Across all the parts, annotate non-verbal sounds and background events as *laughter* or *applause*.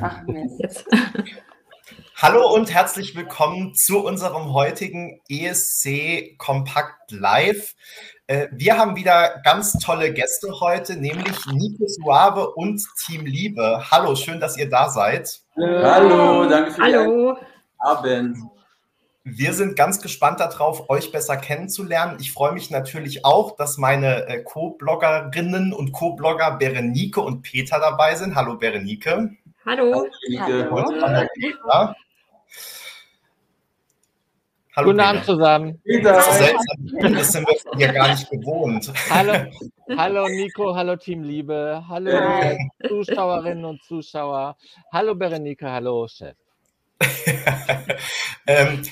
Ach. Hallo und herzlich willkommen zu unserem heutigen ESC Kompakt Live. Äh, wir haben wieder ganz tolle Gäste heute, nämlich Nico Suave und Team Liebe. Hallo, schön, dass ihr da seid. Hallo, danke für Hallo. Abend. Wir sind ganz gespannt darauf, euch besser kennenzulernen. Ich freue mich natürlich auch, dass meine äh, Co-Bloggerinnen und Co-Blogger Berenike und Peter dabei sind. Hallo Berenike. Hallo. Hallo. Hallo Peter. Hallo Guten Peter. Abend zusammen. Peter. So seltsam, das sind wir von dir gar nicht gewohnt. Hallo, hallo Nico, hallo Team Liebe, hallo. Zuschauerinnen und Zuschauer, hallo Berenike, hallo Chef. *laughs* ähm,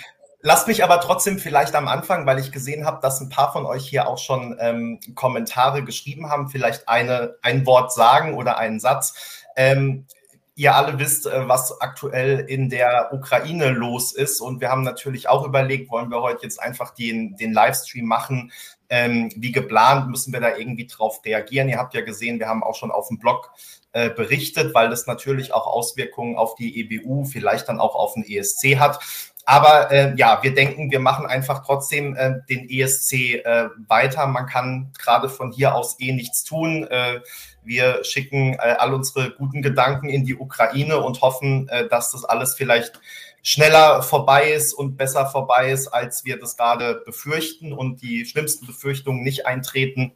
lasst mich aber trotzdem vielleicht am Anfang, weil ich gesehen habe, dass ein paar von euch hier auch schon ähm, Kommentare geschrieben haben, vielleicht eine, ein Wort sagen oder einen Satz. Ähm, ihr alle wisst, äh, was aktuell in der Ukraine los ist. Und wir haben natürlich auch überlegt, wollen wir heute jetzt einfach den, den Livestream machen, ähm, wie geplant, müssen wir da irgendwie drauf reagieren. Ihr habt ja gesehen, wir haben auch schon auf dem Blog äh, berichtet, weil das natürlich auch Auswirkungen auf die EBU, vielleicht dann auch auf den ESC hat. Aber äh, ja, wir denken, wir machen einfach trotzdem äh, den ESC äh, weiter. Man kann gerade von hier aus eh nichts tun. Äh, wir schicken äh, all unsere guten Gedanken in die Ukraine und hoffen, äh, dass das alles vielleicht schneller vorbei ist und besser vorbei ist, als wir das gerade befürchten und die schlimmsten Befürchtungen nicht eintreten.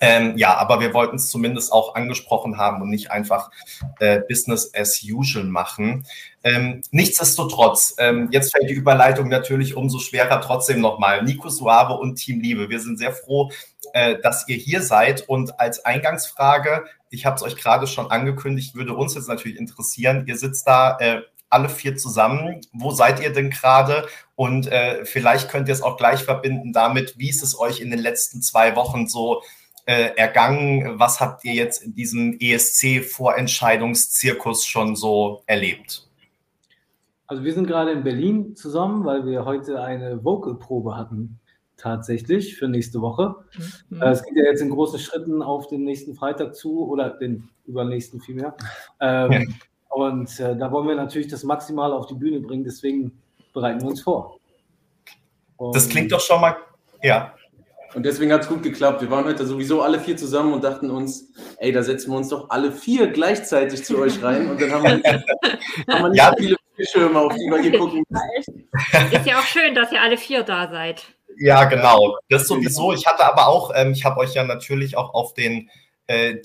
Ähm, ja, aber wir wollten es zumindest auch angesprochen haben und nicht einfach äh, Business as usual machen. Ähm, nichtsdestotrotz, ähm, jetzt fällt die Überleitung natürlich umso schwerer trotzdem nochmal. Nico Suave und Team Liebe, wir sind sehr froh, äh, dass ihr hier seid. Und als Eingangsfrage, ich habe es euch gerade schon angekündigt, würde uns jetzt natürlich interessieren, ihr sitzt da äh, alle vier zusammen. Wo seid ihr denn gerade? Und äh, vielleicht könnt ihr es auch gleich verbinden damit, wie ist es euch in den letzten zwei Wochen so äh, ergangen? Was habt ihr jetzt in diesem ESC-Vorentscheidungszirkus schon so erlebt? Also wir sind gerade in Berlin zusammen, weil wir heute eine Vocal-Probe hatten, tatsächlich, für nächste Woche. Mhm. Äh, Es geht ja jetzt in großen Schritten auf den nächsten Freitag zu, oder den übernächsten vielmehr. Ähm, Ja. Und äh, da wollen wir natürlich das Maximale auf die Bühne bringen, deswegen bereiten wir uns vor. Und Das klingt doch schon mal, ja. Und deswegen hat es gut geklappt. Wir waren heute sowieso alle vier zusammen und dachten uns, ey, da setzen wir uns doch alle vier gleichzeitig zu euch rein und dann haben wir, *laughs* haben wir nicht Ja. so viele Bildschirme, auf die wir hier gucken müssen. Ist ja auch schön, dass ihr alle vier da seid. Ja, genau. Das sowieso. Ich hatte aber auch, ähm, ich habe euch ja natürlich auch auf den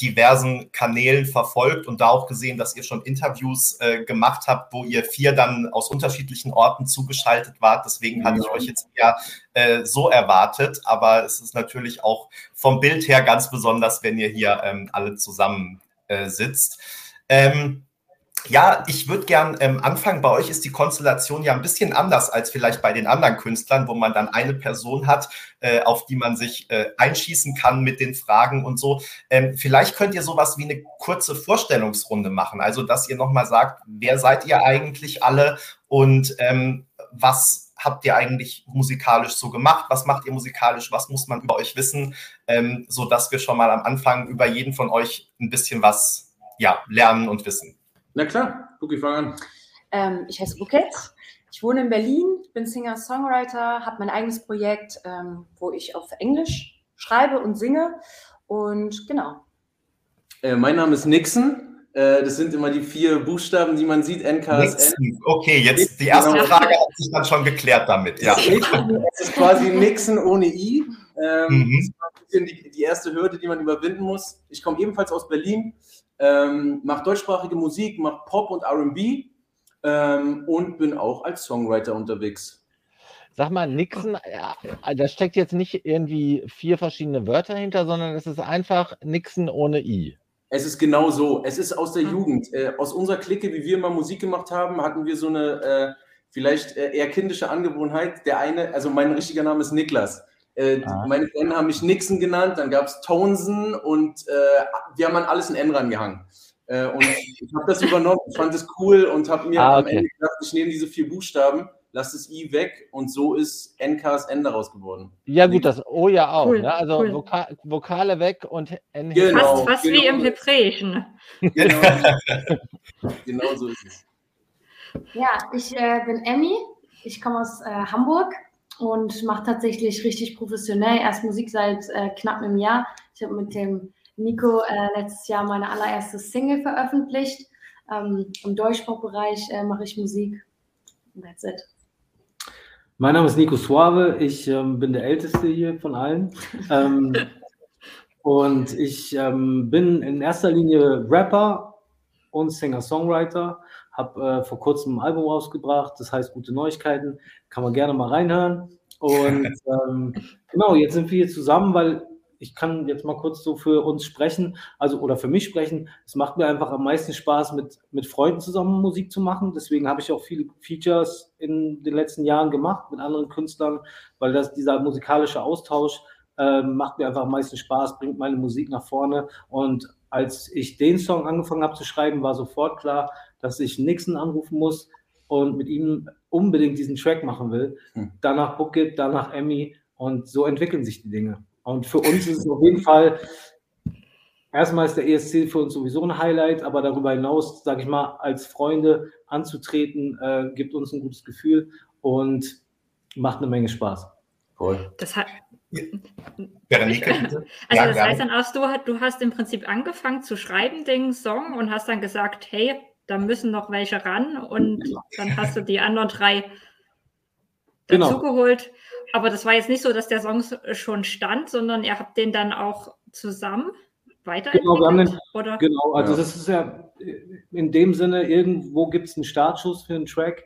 diversen Kanälen verfolgt und da auch gesehen, dass ihr schon Interviews äh, gemacht habt, wo ihr vier dann aus unterschiedlichen Orten zugeschaltet wart. Deswegen hatte ich euch jetzt eher äh, so erwartet. Aber es ist natürlich auch vom Bild her ganz besonders, wenn ihr hier ähm, alle zusammen äh, sitzt. Ähm, ja, ich würde gern ähm, anfangen. Bei euch ist die Konstellation ja ein bisschen anders als vielleicht bei den anderen Künstlern, wo man dann eine Person hat, äh, auf die man sich äh, einschießen kann mit den Fragen und so. Ähm, vielleicht könnt ihr sowas wie eine kurze Vorstellungsrunde machen. Also, dass ihr nochmal sagt, wer seid ihr eigentlich alle und ähm, was habt ihr eigentlich musikalisch so gemacht? Was macht ihr musikalisch? Was muss man über euch wissen? Ähm, so dass wir schon mal am Anfang über jeden von euch ein bisschen was ja, lernen und wissen. Na klar, Luki, fang an. Ähm, ich heiße Bouquet. Ich wohne in Berlin, bin Singer-Songwriter, habe mein eigenes Projekt, ähm, wo ich auf Englisch schreibe und singe. Und genau. Äh, mein Name ist Nixon. Äh, das sind immer die vier Buchstaben, die man sieht, NKSN. Nixon. Okay, jetzt die erste Genau. Frage hat sich dann schon geklärt damit. Ja. Es ist quasi Nixon ohne I. Ähm, Mhm. Das bisschen die, die erste Hürde, die man überwinden muss. Ich komme ebenfalls aus Berlin, ähm, mache deutschsprachige Musik, mache Pop und RB ähm, und bin auch als Songwriter unterwegs. Sag mal, Nixon, ja, da steckt jetzt nicht irgendwie vier verschiedene Wörter hinter, sondern es ist einfach Nixon ohne I. Es ist genau so. Es ist aus der Mhm. Jugend. Äh, aus unserer Clique, wie wir mal Musik gemacht haben, hatten wir so eine äh, vielleicht äh, eher kindische Angewohnheit. Der eine, also mein richtiger Name ist Niklas. Äh, Ah. Meine Freunde haben mich Nixon genannt, dann gab es Tonsen und äh, wir haben an alles ein N rangehangen. Äh, und ich habe das übernommen, ich fand es cool und habe mir Ah, am okay. Ende gedacht, ich nehme diese vier Buchstaben lasst das I weg und so ist NKSN daraus geworden. Ja, gut, das O ja auch. Cool, Ne? Also cool. Voka Vokale weg und N Genau. Fast, fast wie genau. im Hebräischen. Genau, *laughs* genau so ist es. Ja, ich äh, bin Emmy. Ich komme aus äh, Hamburg und mache tatsächlich richtig professionell erst Musik seit äh, knapp einem Jahr. Ich habe mit dem Nico äh, letztes Jahr meine allererste Single veröffentlicht. Ähm, Im Deutschpop-Bereich äh, mache ich Musik. That's it. Mein Name ist Nico Suave, ich ähm, bin der Älteste hier von allen. Ähm, *laughs* und ich ähm, bin in erster Linie Rapper und Singer-Songwriter. Habe äh, vor kurzem ein Album rausgebracht, das heißt Gute Neuigkeiten. Kann man gerne mal reinhören. Und *laughs* ähm, genau, jetzt sind wir hier zusammen, weil ich kann jetzt mal kurz so für uns sprechen, also oder für mich sprechen. Es macht mir einfach am meisten Spaß, mit, mit Freunden zusammen Musik zu machen. Deswegen habe ich auch viele Features in den letzten Jahren gemacht mit anderen Künstlern, weil das, dieser musikalische Austausch äh, macht mir einfach am meisten Spaß, bringt meine Musik nach vorne. Und als ich den Song angefangen habe zu schreiben, war sofort klar, dass ich Nixon anrufen muss und mit ihm unbedingt diesen Track machen will. Hm. Danach Bookit, danach Emmy und so entwickeln sich die Dinge. Und für uns ist es auf jeden Fall, erstmal ist der ESC für uns sowieso ein Highlight, aber darüber hinaus, sage ich mal, als Freunde anzutreten, äh, gibt uns ein gutes Gefühl und macht eine Menge Spaß. Voll. Das hat, *laughs* also Ja, das gerne. heißt dann auch, du hast im Prinzip angefangen zu schreiben, den Song, und hast dann gesagt, hey, da müssen noch welche ran. Und dann hast du die anderen drei Genau. dazugeholt. Aber das war jetzt nicht so, dass der Song schon stand, sondern ihr habt den dann auch zusammen weiterentwickelt? Genau, den- oder? Genau, also Ja. das ist ja in dem Sinne, irgendwo gibt es einen Startschuss für einen Track.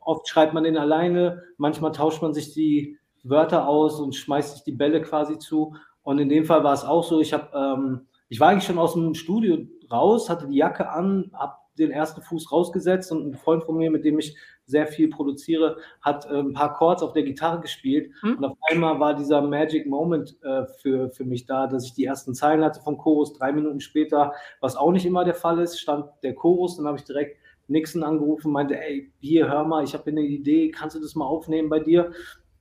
Oft schreibt man den alleine, manchmal tauscht man sich die Wörter aus und schmeißt sich die Bälle quasi zu. Und in dem Fall war es auch so, ich habe, ähm, ich war eigentlich schon aus dem Studio raus, hatte die Jacke an, habe den ersten Fuß rausgesetzt und ein Freund von mir, mit dem ich sehr viel produziere, hat äh, ein paar Chords auf der Gitarre gespielt. Hm. Und auf einmal war dieser Magic Moment äh, für, für mich da, dass ich die ersten Zeilen hatte vom Chorus. Drei Minuten später, was auch nicht immer der Fall ist, stand der Chorus. Dann habe ich direkt Nixon angerufen, meinte, ey, hier, hör mal, ich habe hier eine Idee, kannst du das mal aufnehmen bei dir?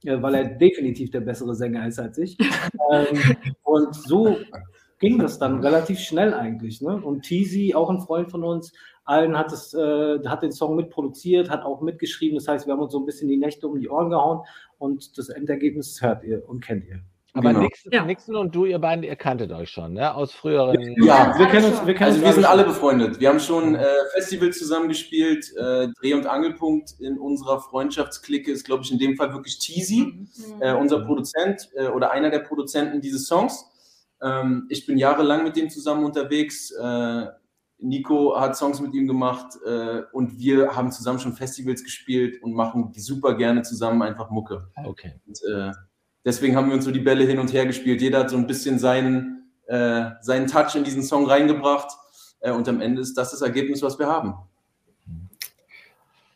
Ja, weil er definitiv der bessere Sänger ist als ich. *laughs* ähm, und so ging das dann relativ schnell eigentlich. Ne? Und Teasy, auch ein Freund von uns, allen hat, es, äh, hat den Song mitproduziert, hat auch mitgeschrieben. Das heißt, wir haben uns so ein bisschen die Nächte um die Ohren gehauen und das Endergebnis hört ihr und kennt ihr. Aber Genau. Nixon, Ja. Nixon und du, ihr beiden, ihr kanntet euch schon, ne? Aus früheren. Ja, wir kennen uns. Wir, kennen Also wir sind alle befreundet. Wir haben schon äh, Festivals zusammengespielt. Äh, Dreh- und Angelpunkt in unserer Freundschaftsklicke ist, glaube ich, in dem Fall wirklich Teasy, äh, unser Produzent äh, oder einer der Produzenten dieses Songs. Ähm, ich bin jahrelang mit dem zusammen unterwegs. Nico hat Songs mit ihm gemacht äh, und wir haben zusammen schon Festivals gespielt und machen super gerne zusammen einfach Mucke. Okay. Und, äh, deswegen haben wir uns so die Bälle hin und her gespielt. Jeder hat so ein bisschen seinen, äh, seinen Touch in diesen Song reingebracht. Äh, und am Ende ist das das Ergebnis, was wir haben.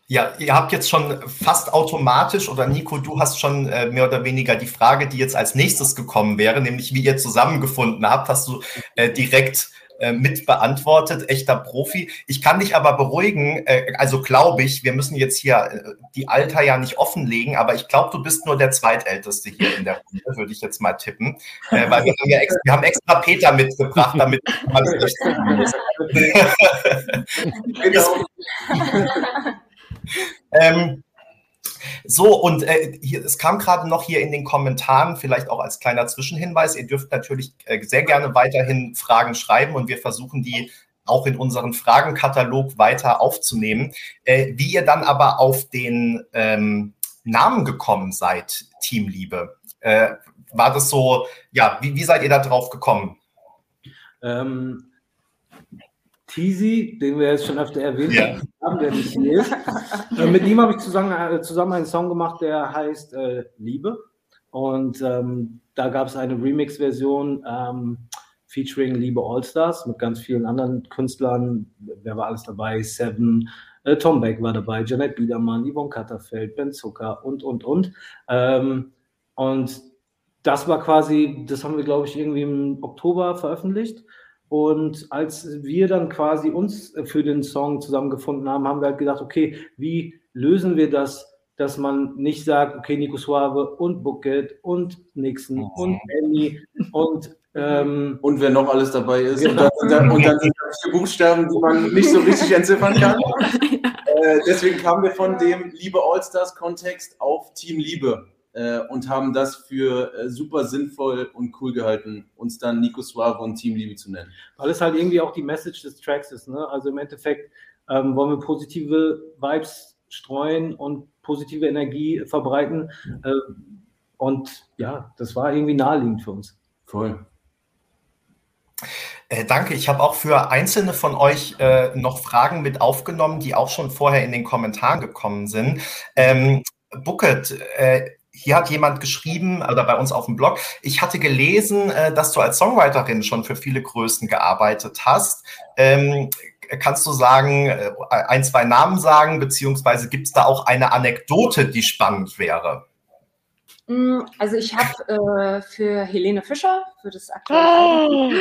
Ja, ihr habt jetzt schon fast automatisch, oder Nico, du hast schon äh, mehr oder weniger die Frage, die jetzt als nächstes gekommen wäre, nämlich wie ihr zusammengefunden habt, hast du äh, direkt äh, mit beantwortet, echter Profi. Ich kann dich aber beruhigen, äh, also glaube ich, wir müssen jetzt hier äh, die Alter ja nicht offenlegen, aber ich glaube, du bist nur der Zweitälteste hier in der Runde, würde ich jetzt mal tippen, äh, weil wir haben, ja ex wir haben extra Peter mitgebracht, damit man es nicht Genau. Ähm, so, und äh, hier, es kam gerade noch hier in den Kommentaren, vielleicht auch als kleiner Zwischenhinweis, ihr dürft natürlich äh, sehr gerne weiterhin Fragen schreiben und wir versuchen die auch in unseren Fragenkatalog weiter aufzunehmen. Äh, wie ihr dann aber auf den ähm, Namen gekommen seid, Teamliebe, äh, war das so, ja, wie, wie seid ihr da drauf gekommen? Ähm, Teasy, den wir jetzt schon öfter erwähnt Ja. haben, der nicht hier ist. äh, mit ihm habe ich zusammen, äh, zusammen einen Song gemacht, der heißt äh, Liebe. Und ähm, da gab es eine Remix-Version ähm, featuring Liebe Allstars mit ganz vielen anderen Künstlern. Wer war alles dabei? Seven, äh, Tom Beck war dabei, Janet Biedermann, Yvonne Katterfeld, Ben Zucker und, und, und. Ähm, und das war quasi, das haben wir, glaube ich, irgendwie im Oktober veröffentlicht. Und als wir dann quasi uns für den Song zusammengefunden haben, haben wir halt gedacht, okay, wie lösen wir das, dass man nicht sagt, okay, Nico Suave und Bucket und Nixon mhm. und Emmy und ähm, und wer noch alles dabei ist. Genau. Und, dann, und dann sind vier Buchstaben, die man nicht so richtig entziffern kann. *laughs* äh, deswegen kamen wir von dem Liebe Allstars-Kontext auf Team Liebe äh, und haben das für äh, super sinnvoll und cool gehalten, uns dann Nico Suave und Team Liebe zu nennen. Weil es halt irgendwie auch die Message des Tracks ist. Ne? Also im Endeffekt ähm, wollen wir positive Vibes streuen und positive Energie verbreiten. Äh, und ja, das war irgendwie naheliegend für uns. Voll. Äh, danke. Ich habe auch für einzelne von euch äh, noch Fragen mit aufgenommen, die auch schon vorher in den Kommentaren gekommen sind. Ähm, Bucket, äh, hier hat jemand geschrieben, oder bei uns auf dem Blog, ich hatte gelesen, äh, dass du als Songwriterin schon für viele Größen gearbeitet hast. Ähm, kannst du sagen, äh, ein, zwei Namen sagen, beziehungsweise gibt es da auch eine Anekdote, die spannend wäre? Mm, also ich habe äh, für Helene Fischer, für das aktuelle oh.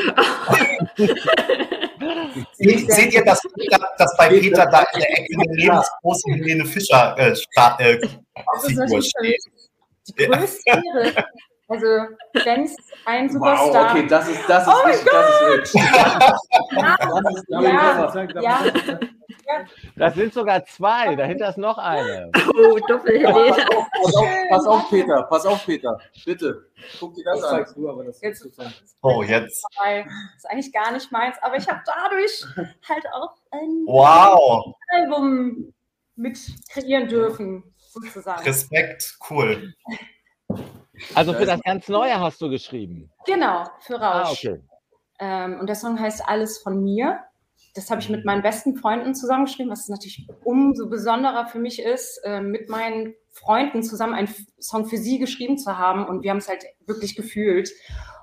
*laughs* seht, seht ihr, dass, dass bei Peter da in der Ecke eine lebensgroße Helene Fischer äh, äh, Figur steht? Die größte Ehre. Also, wenn es ein Superstar. Wow, okay, das ist, das ist, oh richtig, das ist rich. ja, ja, ja, das sind sogar zwei, dahinter ist noch eine. Oh, Doppelhelene. Pass, auf, pass auf, Peter, pass auf, Peter. Bitte, guck dir das, das an. Du, aber das jetzt, oh, jetzt. Das ist eigentlich gar nicht meins, aber ich habe dadurch halt auch ein wow. Album mit kreieren dürfen, sozusagen. Respekt, cool. Also für das ganz Neue hast du geschrieben? Genau, für Rausch. Ah, okay. Ähm, und der Song heißt Alles von mir. Das habe ich mit meinen besten Freunden zusammengeschrieben, was natürlich umso besonderer für mich ist, äh, mit meinen Freunden zusammen einen Song für sie geschrieben zu haben. Und wir haben es halt wirklich gefühlt.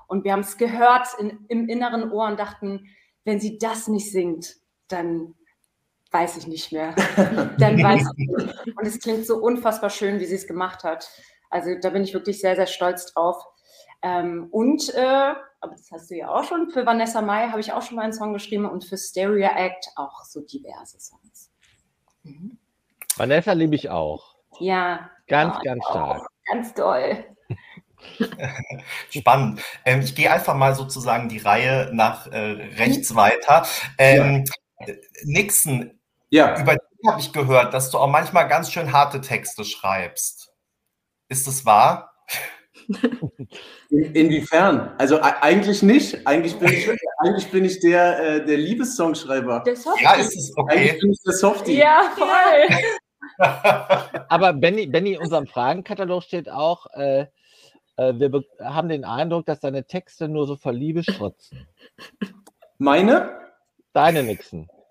Und wir haben es gehört in, im inneren Ohr und dachten, wenn sie das nicht singt, dann weiß ich nicht mehr. *laughs* dann weiß ich nicht. Und es klingt so unfassbar schön, wie sie es gemacht hat. Also da bin ich wirklich sehr, sehr stolz drauf. Ähm, und, äh, aber das hast du ja auch schon, für Vanessa Mai habe ich auch schon mal einen Song geschrieben und für Stereo Act auch so diverse Songs. Mhm. Vanessa liebe ich auch. Ja. Ganz, oh, ganz stark. Ganz toll. *laughs* Spannend. Ähm, ich gehe einfach mal sozusagen die Reihe nach äh, rechts weiter. Ähm, ja. Nixon, ja. über dich habe ich gehört, dass du auch manchmal ganz schön harte Texte schreibst. Ist das wahr? In, inwiefern? Also eigentlich nicht. Eigentlich bin ich, eigentlich bin ich der, äh, der Liebessongschreiber. Der Softie. Ja, ist es okay. Eigentlich bin ich der Softie. Ja, voll. *laughs* Aber Benny, Benny, in unserem Fragenkatalog steht auch, äh, äh, wir haben den Eindruck, dass deine Texte nur so vor Liebe strotzen. Meine? Deine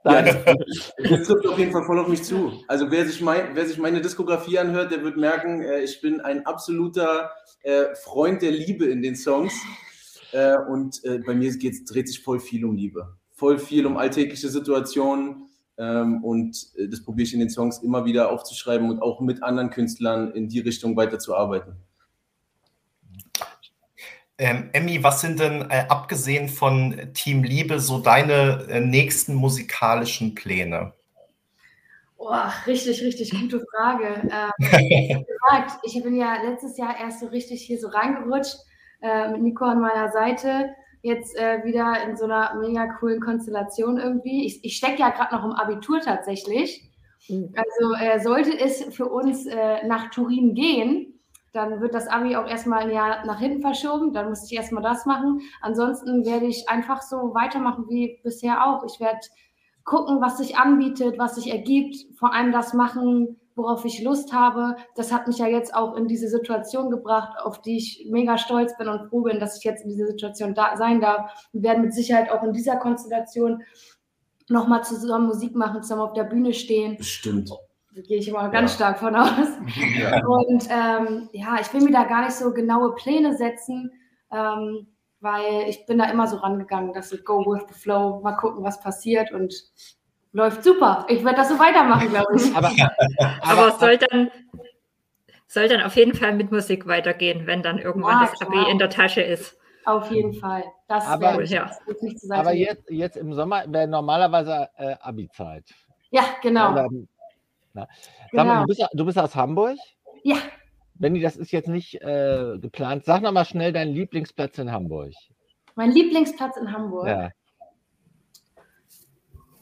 Nixon. Ja, das, *laughs* das trifft auf jeden Fall voll auf mich zu. Also wer sich, mein, wer sich meine Diskografie anhört, der wird merken, äh, ich bin ein absoluter äh, Freund der Liebe in den Songs. Äh, und äh, bei mir geht's, dreht sich voll viel um Liebe. Voll viel um alltägliche Situationen. Ähm, und äh, das probiere ich in den Songs immer wieder aufzuschreiben und auch mit anderen Künstlern in die Richtung weiterzuarbeiten. Ähm, Emmy, was sind denn äh, abgesehen von Team Liebe so deine äh, nächsten musikalischen Pläne? Oh, richtig, richtig gute Frage. Ähm, *laughs* gesagt, ich bin ja letztes Jahr erst so richtig hier so reingerutscht äh, mit Nico an meiner Seite. Jetzt äh, wieder in so einer mega coolen Konstellation irgendwie. Ich, ich stecke ja gerade noch im Abitur tatsächlich. Mhm. Also äh, sollte es für uns äh, nach Turin gehen, dann wird das Abi auch erstmal ein Jahr nach hinten verschoben. Dann muss ich erstmal das machen. Ansonsten werde ich einfach so weitermachen wie bisher auch. Ich werde gucken, was sich anbietet, was sich ergibt, vor allem das machen, worauf ich Lust habe. Das hat mich ja jetzt auch in diese Situation gebracht, auf die ich mega stolz bin und froh bin, dass ich jetzt in dieser Situation da sein darf. Wir werden mit Sicherheit auch in dieser Konstellation nochmal zusammen Musik machen, zusammen auf der Bühne stehen. Bestimmt gehe ich immer ganz ja. stark von aus. *laughs* Ja. Und ähm, ja, ich will mir da gar nicht so genaue Pläne setzen, ähm, weil ich bin da immer so rangegangen, dass ich go with the flow, mal gucken, was passiert und läuft super. Ich werde das so weitermachen, glaube ich. *laughs* Aber, aber, es soll dann, soll dann auf jeden Fall mit Musik weitergehen, wenn dann irgendwann ja, das Abi in der Tasche ist. Auf jeden Fall. Das aber, ja. aber jetzt, jetzt im Sommer wäre normalerweise äh, Abi-Zeit. Ja, genau. Ja, Sag mal, du, bist, du bist aus Hamburg? Ja. Benny, das ist jetzt nicht äh, geplant. Sag noch mal schnell deinen Lieblingsplatz in Hamburg. Mein Lieblingsplatz in Hamburg. Ja.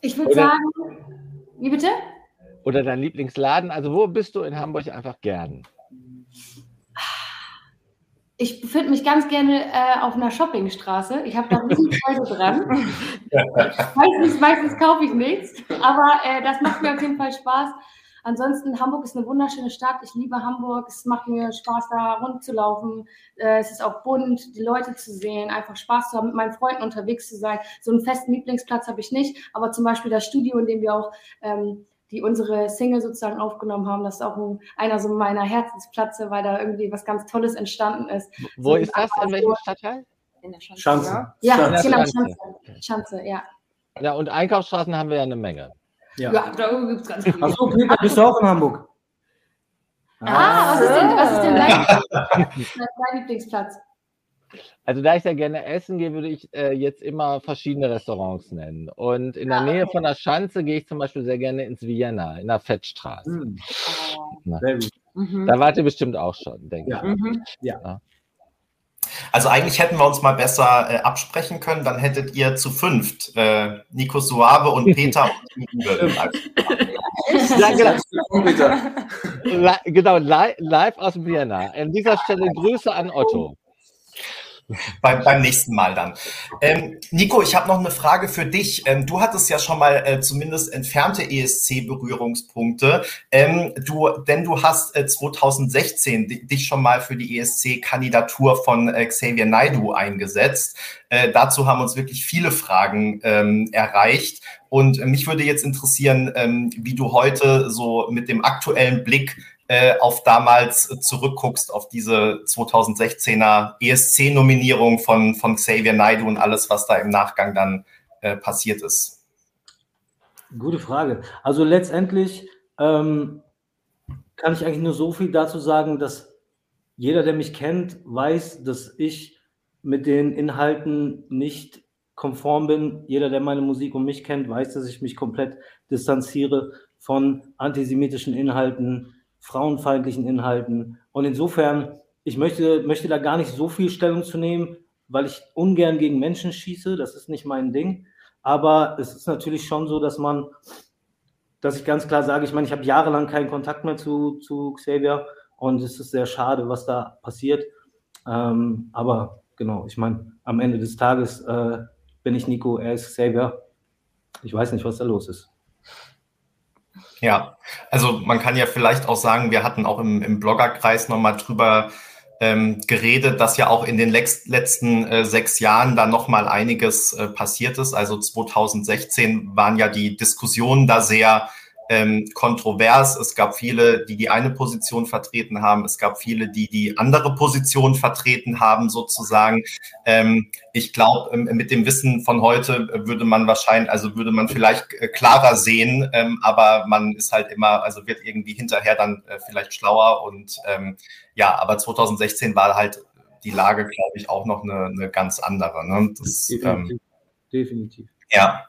Ich würde sagen, wie bitte? Oder dein Lieblingsladen. Also wo bist du in Hamburg einfach gern? Ich befinde mich ganz gerne äh, auf einer Shoppingstraße. Ich habe da riesen Freude dran. meistens, meistens kaufe ich nichts, aber äh, das macht mir auf jeden Fall Spaß. Ansonsten, Hamburg ist eine wunderschöne Stadt. Ich liebe Hamburg. Es macht mir Spaß, da rumzulaufen. Äh, es ist auch bunt, die Leute zu sehen, einfach Spaß zu haben, mit meinen Freunden unterwegs zu sein. So einen festen Lieblingsplatz habe ich nicht, aber zum Beispiel das Studio, in dem wir auch ähm, die unsere Single sozusagen aufgenommen haben, das ist auch ein, einer so meiner Herzensplätze, weil da irgendwie was ganz Tolles entstanden ist. Wo So ist das? In welchem Stadtteil? In der Schanze. Schanze. Ja? Ja, Schanze. genau, Schanze. Schanze. Schanze, ja. Ja, und Einkaufsstraßen haben wir ja eine Menge. Ja. Ja, da gibt es ganz viele. Achso, Peter, bist du auch in Hamburg? Ah, was ist denn, was ist denn dein, dein Lieblingsplatz? Also da ich sehr gerne essen gehe, würde ich äh, jetzt immer verschiedene Restaurants nennen. Und in der Ah, Nähe von der Schanze gehe ich zum Beispiel sehr gerne ins Vienna, in der Fettstraße. Hm, Oh. sehr gut. Da wart ihr bestimmt auch schon, denke Ja. ich. Mhm. Also eigentlich hätten wir uns mal besser äh, absprechen können, dann hättet ihr zu fünft äh, Nico Suave und Peter *laughs* und Uwe. Ja, genau. Genau, li live aus Vienna. An dieser Stelle Grüße an Otto. *laughs* Beim, beim nächsten Mal dann. Ähm, Nico, ich habe noch eine Frage für dich. Ähm, du hattest ja schon mal äh, zumindest entfernte ESC-Berührungspunkte. Ähm, du, denn du hast äh, 2016 di- dich schon mal für die ESC-Kandidatur von äh, Xavier Naidu eingesetzt. Äh, dazu haben uns wirklich viele Fragen ähm, erreicht. Und äh, mich würde jetzt interessieren, ähm, wie du heute so mit dem aktuellen Blick äh, auf damals zurückguckst, auf diese 2016er ESC-Nominierung von, von Xavier Naidoo und alles, was da im Nachgang dann äh, passiert ist. Gute Frage. Also letztendlich ähm, kann ich eigentlich nur so viel dazu sagen, dass jeder, der mich kennt, weiß, dass ich mit den Inhalten nicht konform bin. Jeder, der meine Musik und mich kennt, weiß, dass ich mich komplett distanziere von antisemitischen Inhalten, frauenfeindlichen Inhalten. Und insofern, ich möchte, möchte da gar nicht so viel Stellung zu nehmen, weil ich ungern gegen Menschen schieße. Das ist nicht mein Ding. Aber es ist natürlich schon so, dass man, dass ich ganz klar sage, ich meine, ich habe jahrelang keinen Kontakt mehr zu, zu Xavier und es ist sehr schade, was da passiert. Ähm, aber genau, ich meine, am Ende des Tages äh, bin ich Nico, er ist Xavier. Ich weiß nicht, was da los ist. Ja, also man kann ja vielleicht auch sagen, wir hatten auch im, im Bloggerkreis nochmal drüber ähm, geredet, dass ja auch in den letzten äh, sechs Jahren da nochmal einiges äh, passiert ist. Also 2016 waren ja die Diskussionen da sehr ähm, kontrovers. Es gab viele, die die eine Position vertreten haben. Es gab viele, die die andere Position vertreten haben, sozusagen. Ähm, ich glaube, ähm, mit dem Wissen von heute würde man wahrscheinlich, also würde man vielleicht äh, klarer sehen, ähm, aber man ist halt immer, also wird irgendwie hinterher dann äh, vielleicht schlauer und ähm, ja, aber 2016 war halt die Lage, glaube ich, auch noch eine, eine ganz andere. Ne? Das, ähm, Definitiv. Definitiv. ja.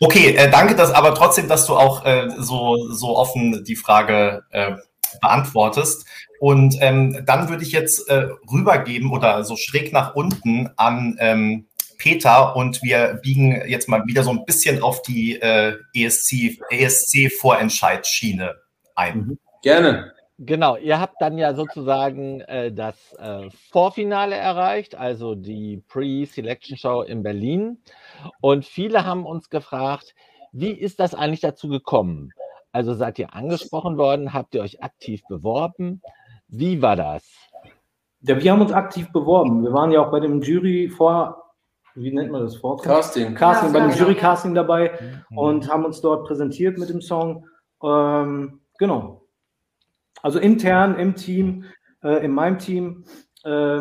Okay, äh, danke, dass aber trotzdem, dass du auch äh, so, so offen die Frage äh, beantwortest. Und ähm, dann würde ich jetzt äh, rübergeben oder so schräg nach unten an ähm, Peter und wir biegen jetzt mal wieder so ein bisschen auf die äh, ESC, ESC-Vorentscheidsschiene ein. Mhm. Gerne. Genau, ihr habt dann ja sozusagen äh, das äh, Vorfinale erreicht, also die Pre-Selection Show in Berlin. Und viele haben uns gefragt, wie ist das eigentlich dazu gekommen? Also seid ihr angesprochen worden? Habt ihr euch aktiv beworben? Wie war das? Ja, wir haben uns aktiv beworben. Wir waren ja auch bei dem Jury vor, wie nennt man das? Vor Casting. Casting, Ja, bei dem genau. Jury-Casting dabei Mhm. und haben uns dort präsentiert mit dem Song. Ähm, genau. Also intern im Team, äh, in meinem Team, äh,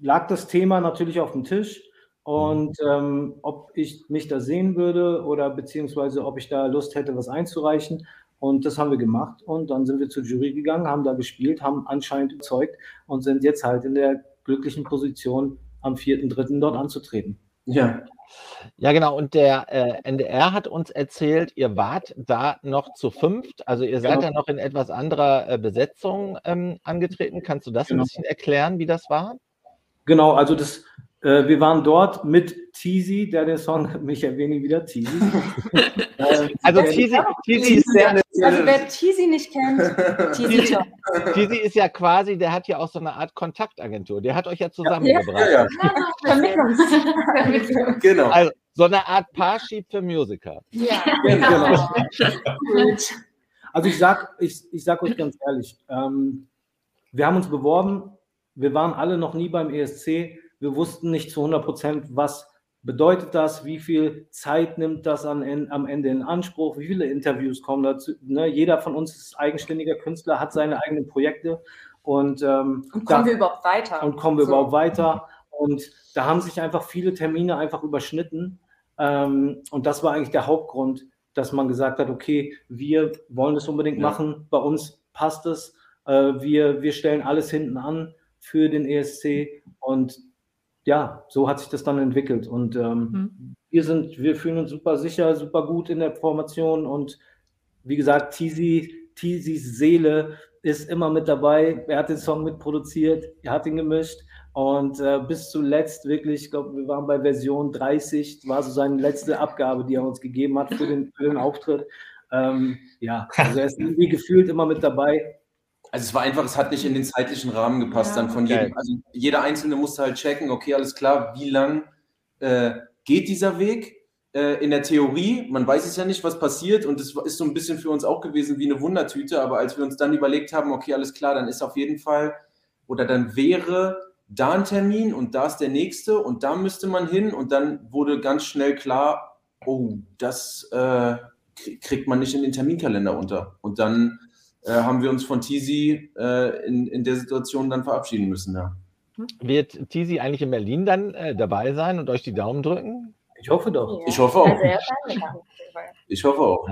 lag das Thema natürlich auf dem Tisch. Und ähm, ob ich mich da sehen würde oder beziehungsweise ob ich da Lust hätte, was einzureichen. Und das haben wir gemacht. Und dann sind wir zur Jury gegangen, haben da gespielt, haben anscheinend überzeugt und sind jetzt halt in der glücklichen Position, am 4.3. dort anzutreten. Ja. Ja, genau. Und der äh, NDR hat uns erzählt, ihr wart da noch zu fünft. Also ihr seid Genau. ja noch in etwas anderer äh, Besetzung ähm, angetreten. Kannst du das Genau. ein bisschen erklären, wie das war? Genau, also das, äh, wir waren dort mit Teasy, der den Song, *laughs* mich erwähne wieder, Teasy. *laughs* Ähm, Also Tizi, Tizi, ist, sehr Also wer Teasy nicht kennt, *laughs* Teasy. Tizi ist ja quasi, der hat ja auch so eine Art Kontaktagentur. Der hat euch ja zusammengebracht. ja, ja, Vermittlung. genau. Also so eine Art Parship für Musiker. Ja. genau. Also ich sag, ich, ich sag euch ganz ehrlich, ähm, wir haben uns beworben, wir waren alle noch nie beim ESC, wir wussten nicht zu 100 Prozent, was bedeutet das, wie viel Zeit nimmt das am Ende in Anspruch, wie viele Interviews kommen dazu. Ne? Jeder von uns ist eigenständiger Künstler, hat seine eigenen Projekte und, ähm, Und da- kommen wir überhaupt weiter? und kommen wir So. überhaupt weiter. Und da haben sich einfach viele Termine einfach überschnitten. Ähm, und das war eigentlich der Hauptgrund, dass man gesagt hat, okay, wir wollen es unbedingt Ja. machen, bei uns passt es, äh, wir, wir stellen alles hinten an für den ESC und ja, so hat sich das dann entwickelt. Und ähm, Mhm. wir sind, wir fühlen uns super sicher, super gut in der Formation und wie gesagt, Tizi, Tizis Seele ist immer mit dabei. Er hat den Song mitproduziert, er hat ihn gemischt und äh, bis zuletzt wirklich, ich glaube, wir waren bei Version 30, war so seine letzte Abgabe, die er uns gegeben hat für den, für den Auftritt. Ähm, ja, also er ist *laughs* irgendwie gefühlt immer mit dabei. Also es war einfach, es hat nicht in den zeitlichen Rahmen gepasst Ja. dann von jedem. Also jeder Einzelne musste halt checken, okay, alles klar, wie lang äh, geht dieser Weg? Äh, in der Theorie, man weiß es ja nicht, was passiert und es ist so ein bisschen für uns auch gewesen wie eine Wundertüte, aber als wir uns dann überlegt haben, okay, alles klar, dann ist auf jeden Fall oder dann wäre da ein Termin und da ist der nächste und da müsste man hin und dann wurde ganz schnell klar, oh, das äh, krie- kriegt man nicht in den Terminkalender unter. Und dann äh, haben wir uns von Tizi äh, in, in der Situation dann verabschieden müssen. Ja. Wird Tizi eigentlich in Berlin dann äh, dabei sein und euch die Daumen drücken? Ich hoffe doch. Ich hoffe auch. Ich hoffe auch.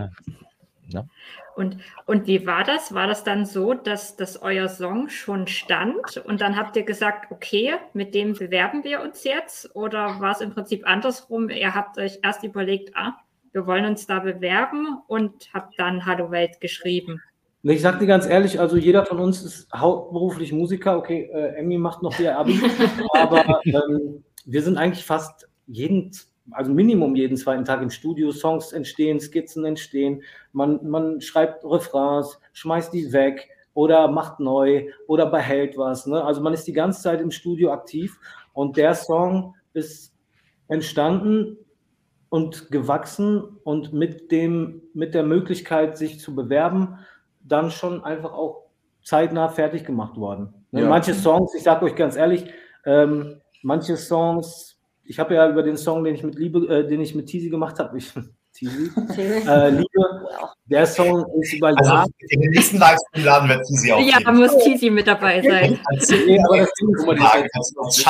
Und, und wie war das? War das dann so, dass, dass euer Song schon stand und dann habt ihr gesagt, okay, mit dem bewerben wir uns jetzt? Oder war es im Prinzip andersrum? Ihr habt euch erst überlegt, ah, wir wollen uns da bewerben und habt dann Hallo Welt geschrieben. Ich sag dir ganz ehrlich, also jeder von uns ist hauptberuflich Musiker. Okay, äh, Emmy macht noch ihr Abi, *laughs* aber ähm, wir sind eigentlich fast jeden, also Minimum jeden zweiten Tag im Studio. Songs entstehen, Skizzen entstehen. Man, man schreibt Refrains, schmeißt die weg oder macht neu oder behält was. Ne? Also man ist die ganze Zeit im Studio aktiv und der Song ist entstanden und gewachsen und mit dem, mit der Möglichkeit, sich zu bewerben, dann schon einfach auch zeitnah fertig gemacht worden. Ne, Ja. Manche Songs, ich sage euch ganz ehrlich, ähm, manche Songs, ich habe ja über den Song, den ich mit Liebe, äh, den ich mit Tizi gemacht habe, ich Tizi, äh, Liebe, der Song ist über Also Jahre. in den nächsten Livestream laden wir Tizi auf. Ja, da muss Tizi mit dabei sein. Als, Nee, aber das ist.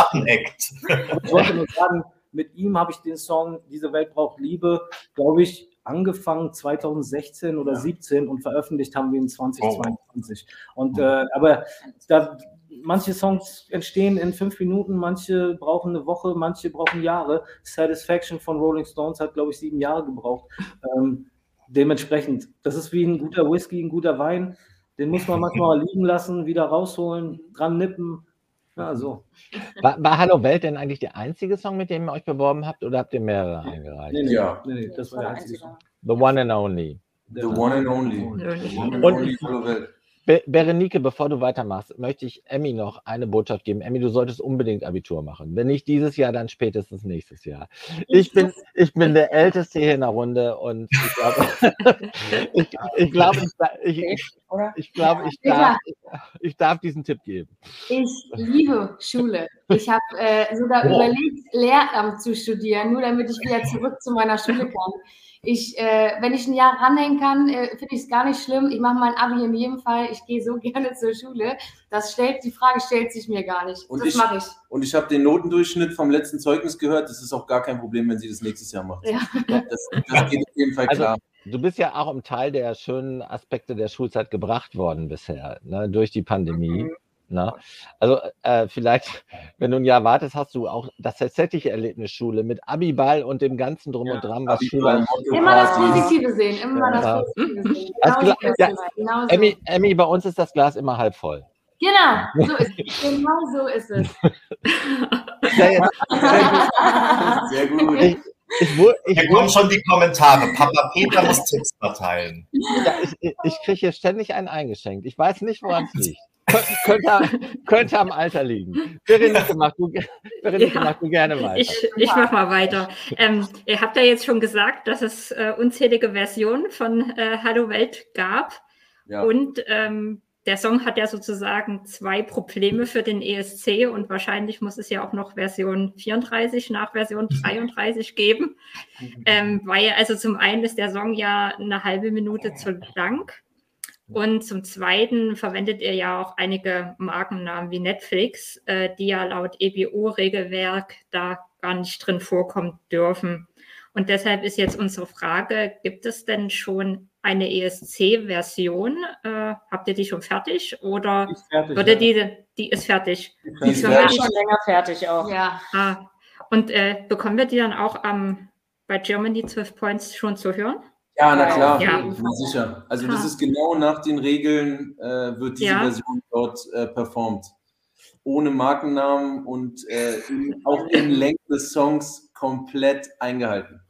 Ich wollte nur sagen, mit ihm habe ich den Song Diese Welt braucht Liebe, glaube ich, angefangen 2016 oder 17 und veröffentlicht haben wir ihn 2022. Und äh, aber da manche Songs entstehen in fünf Minuten, manche brauchen eine Woche, manche brauchen Jahre. Satisfaction von Rolling Stones hat, glaube ich, sieben Jahre gebraucht. Ähm, dementsprechend, das ist wie ein guter Whisky, ein guter Wein. Den muss man manchmal *laughs* liegen lassen, wieder rausholen, dran nippen. Ja, so. War, war Hallo Welt denn eigentlich der einzige Song, mit dem ihr euch beworben habt oder habt ihr mehrere eingereicht? Nee, nee, Ja. nee, nee, das war der einzige Song. The one and only. The one and only. The one and Und- only Hallo Welt. Be Berenike, bevor du weitermachst, möchte ich Emmy noch eine Botschaft geben. Emmy, du solltest unbedingt Abitur machen. Wenn nicht dieses Jahr, dann spätestens nächstes Jahr. Ich bin, ich bin der Älteste hier in der Runde und ich glaube, *laughs* ich, ich, glaube, ich, ich, ich, Oder? ich, darf, ich darf diesen Tipp geben. Ich liebe Schule. Ich habe äh, sogar Oh. überlegt, Lehramt zu studieren, nur damit ich wieder zurück zu meiner Schule kann. Ich, äh, wenn ich ein Jahr ranhängen kann, äh, finde ich es gar nicht schlimm. Ich mache mein Abi in jedem Fall. Ich gehe so *laughs* gerne zur Schule. Das stellt, die Frage stellt sich mir gar nicht. Und das ich- mache ich. Und ich habe den Notendurchschnitt vom letzten Zeugnis gehört. Das ist auch gar kein Problem, wenn sie das nächstes Jahr macht. Ja. Das, das geht auf jeden Fall Also- klar. Du bist ja auch im Teil der schönen Aspekte der Schulzeit gebracht worden bisher, ne, durch die Pandemie. Na? Also äh, vielleicht, wenn du ein Jahr wartest, hast du auch das tatsächliche Erlebnisschule mit Abiball und dem ganzen Drum ja, und Dran, was Schüler... Immer das Positive sehen, immer ja. das Positive sehen. Genau, ja, genau so. Emmy, Emmy, bei uns ist das Glas immer halb voll. Genau, so ist es. Genau so ist es. Sehr, sehr gut. Ich, ich, ich, Hier kommen schon die Kommentare. Papa Peter muss Tipps verteilen. Ja, ich, ich kriege hier ständig einen eingeschenkt. Ich weiß nicht, woran es *laughs* liegt. Könnte, könnte, am Alter liegen. Berenike, mach du, Berenike, ja, mach du gerne weiter. Ich, ich mache mal weiter. Ähm, ihr habt ja jetzt schon gesagt, dass es äh, unzählige Versionen von äh, Hallo Welt gab. Ja. Und ähm, der Song hat ja sozusagen zwei Probleme für den ESC und wahrscheinlich muss es ja auch noch Version 34 nach Version 33 geben, ähm, weil also zum einen ist der Song ja eine halbe Minute zu lang und zum Zweiten verwendet ihr ja auch einige Markennamen wie Netflix, äh, die ja laut EBO-Regelwerk da gar nicht drin vorkommen dürfen. Und deshalb ist jetzt unsere Frage, gibt es denn schon eine ESC-Version? Äh, habt ihr die schon fertig oder fertig, würde ja. die, die ist fertig? Die ist fertig. schon länger fertig auch. Ja. Ah. Und äh, bekommen wir die dann auch ähm, bei Germany 12 Points schon zu hören? Ja, na klar, ja. sicher. Also das ist genau nach den Regeln, äh, wird diese ja. Version dort äh, performt. Ohne Markennamen und äh, auch in *laughs* Länge des Songs komplett eingehalten.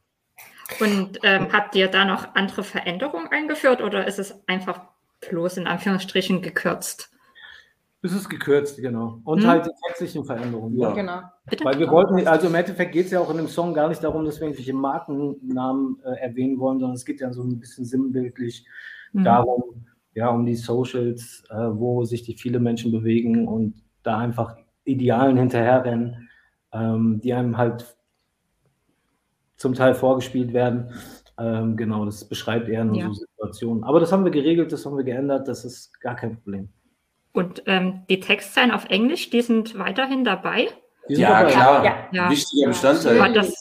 Und ähm, habt ihr da noch andere Veränderungen eingeführt oder ist es einfach bloß in Anführungsstrichen gekürzt? Es ist gekürzt, genau. Und hm. halt die textlichen Veränderungen. Ja. Genau. Bitte? Weil wir wollten, also im Endeffekt geht es ja auch in dem Song gar nicht darum, dass wir irgendwelche Markennamen äh, erwähnen wollen, sondern es geht ja so ein bisschen sinnbildlich hm. darum, ja, um die Socials, äh, wo sich die viele Menschen bewegen und da einfach Idealen hinterherrennen, ähm, die einem halt zum Teil vorgespielt werden. Ähm, genau, das beschreibt eher nur ja. so Situationen. Aber das haben wir geregelt, das haben wir geändert, das ist gar kein Problem. Und ähm, die Textzeilen auf Englisch, die sind weiterhin dabei? Ja, dabei. klar. Ja. Wichtiger Bestandteil. War das,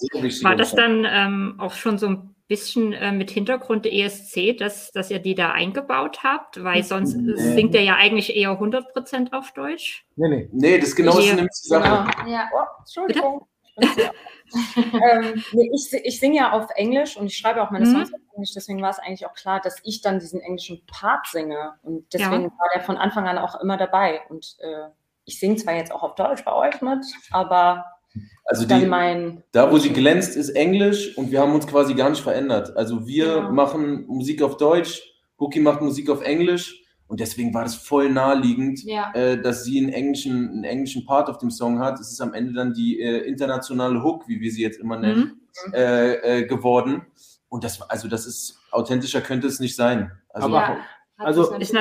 war das dann ähm, auch schon so ein bisschen äh, mit Hintergrund der ESC, dass, dass ihr die da eingebaut habt? Weil sonst nee. singt ihr ja eigentlich eher 100% auf Deutsch. Nee, nee. Nee, das genau ist nämlich die Sache. Genau. Ja. Oh, Entschuldigung. *laughs* ähm, nee, ich, ich singe ja auf Englisch und ich schreibe auch meine mhm. Songs auf Englisch, deswegen war es eigentlich auch klar, dass ich dann diesen englischen Part singe. Und deswegen ja. war der von Anfang an auch immer dabei. Und äh, ich singe zwar jetzt auch auf Deutsch bei euch mit, aber also die, mein, da, wo sie glänzt, ist Englisch und wir haben uns quasi gar nicht verändert. Also wir genau. machen Musik auf Deutsch, Bookie macht Musik auf Englisch und deswegen war das voll naheliegend, ja. äh, dass sie einen englischen, einen englischen Part auf dem Song hat. Es ist am Ende dann die äh, internationale Hook, wie wir sie jetzt immer nennen, mhm. äh, äh geworden. Und das, also das ist authentischer könnte es nicht sein. Also, ja, also ich,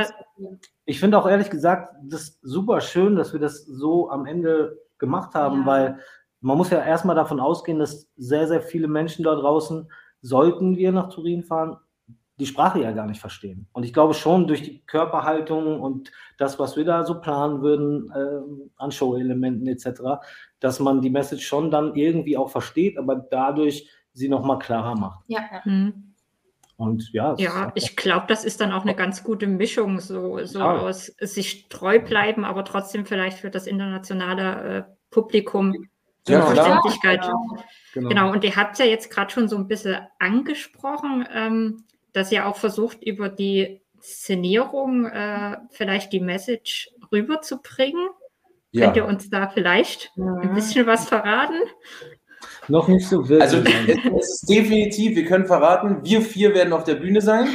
ich finde auch ehrlich gesagt, das super schön, dass wir das so am Ende gemacht haben, ja. weil man muss ja erstmal davon ausgehen, dass sehr, sehr viele Menschen da draußen, sollten wir nach Turin fahren, die Sprache ja gar nicht verstehen. Und ich glaube schon durch die Körperhaltung und das, was wir da so planen würden äh, an Show-Elementen etc., dass man die Message schon dann irgendwie auch versteht, aber dadurch sie nochmal klarer macht. Ja. Mhm. Und ja. Ja, ich glaube, das ist dann auch eine ganz gute Mischung, so, so ja. aus sich treu bleiben, aber trotzdem vielleicht für das internationale äh, Publikum ja, Verständlichkeit. Genau. Genau. genau. und ihr habt ja jetzt gerade schon so ein bisschen angesprochen. Ähm, dass ihr auch versucht, über die Szenierung äh, vielleicht die Message rüberzubringen. Ja. Könnt ihr uns da vielleicht ja. ein bisschen was verraten? Noch nicht so wirklich. Also es ist definitiv, wir können verraten, wir vier werden auf der Bühne sein.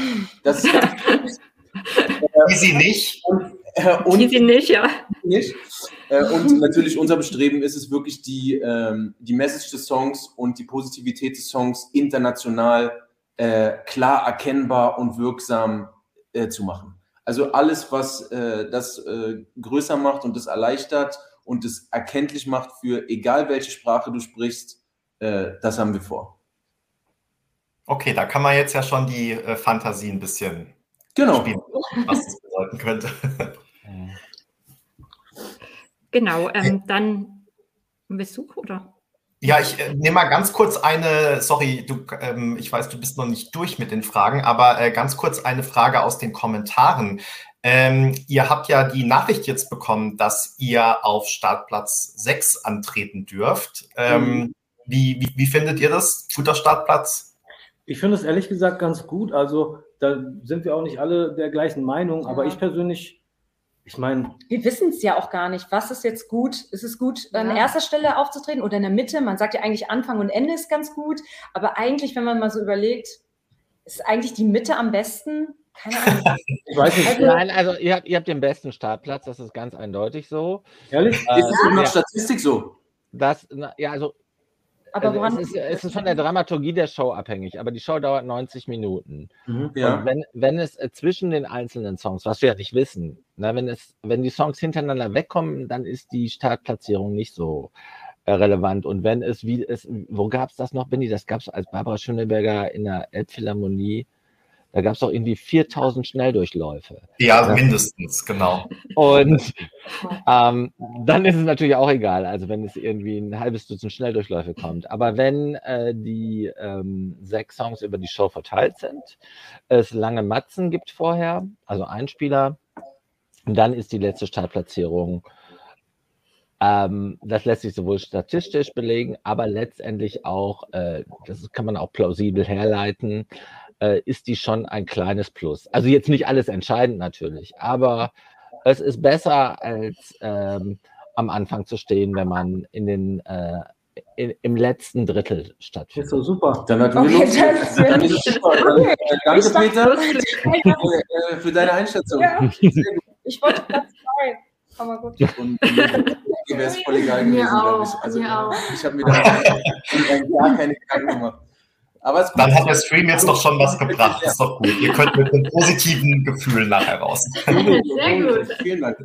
Das ist *laughs* Easy nicht. Und, äh, und Easy nicht, ja. Nicht. Äh, und natürlich unser Bestreben ist es wirklich, die, ähm, die Message des Songs und die Positivität des Songs international äh, klar erkennbar und wirksam äh, zu machen. Also alles, was äh, das äh, größer macht und das erleichtert und es erkenntlich macht für egal welche Sprache du sprichst, äh, das haben wir vor. Okay, da kann man jetzt ja schon die äh, Fantasie ein bisschen genau. spielen, was das bedeuten könnte. *laughs* genau, ähm, dann Besuch oder? Ja, ich äh, nehme mal ganz kurz eine, sorry, du, ähm, ich weiß, du bist noch nicht durch mit den Fragen, aber äh, ganz kurz eine Frage aus den Kommentaren. Ähm, ihr habt ja die Nachricht jetzt bekommen, dass ihr auf Startplatz 6 antreten dürft. Ähm, mhm. wie, wie, wie findet ihr das? Guter Startplatz? Ich finde es ehrlich gesagt ganz gut. Also da sind wir auch nicht alle der gleichen Meinung, ja. aber ich persönlich ich meine. Wir wissen es ja auch gar nicht. Was ist jetzt gut? Ist es gut, ja. an erster Stelle aufzutreten oder in der Mitte? Man sagt ja eigentlich Anfang und Ende ist ganz gut. Aber eigentlich, wenn man mal so überlegt, ist eigentlich die Mitte am besten? Keine Ahnung. *laughs* ich weiß nicht. Also, Nein, also ihr habt, ihr habt den besten Startplatz, das ist ganz eindeutig so. Ehrlich? Äh, ist es ja. Statistik so? Das, ja, also aber also woran es, ist, es ist von der Dramaturgie der Show abhängig, aber die Show dauert 90 Minuten. Mhm, ja. Und wenn, wenn es äh, zwischen den einzelnen Songs, was wir ja nicht wissen, na, wenn, es, wenn die Songs hintereinander wegkommen, dann ist die Startplatzierung nicht so äh, relevant. Und wenn es, wie es, wo gab es das noch, Benny? Das gab es als Barbara Schöneberger in der Elbphilharmonie da gab es doch irgendwie 4000 Schnelldurchläufe. Ja, mindestens, genau. Und ähm, dann ist es natürlich auch egal, also wenn es irgendwie ein halbes Dutzend Schnelldurchläufe kommt. Aber wenn äh, die ähm, sechs Songs über die Show verteilt sind, es lange Matzen gibt vorher, also Einspieler, dann ist die letzte Startplatzierung ähm, das lässt sich sowohl statistisch belegen, aber letztendlich auch, äh, das kann man auch plausibel herleiten, äh, ist die schon ein kleines Plus. Also jetzt nicht alles entscheidend natürlich, aber es ist besser als ähm, am Anfang zu stehen, wenn man in den äh, in, im letzten Drittel stattfindet. Ist so super. Dann hat okay, das dann ist es super. Dann, äh, danke, Peter, für, äh, für deine Einschätzung. Ja. Ich wollte Platz zwei. Aber gut. Und die wäre es voll egal gewesen, glaube ich. Also, ich habe mir da *laughs* gar keine Gedanken gemacht. Aber Dann hat der Stream jetzt doch schon was gebracht. Das ist doch gut. Ihr könnt mit einem positiven Gefühl nachher raus. *laughs* Sehr gut. Vielen Dank.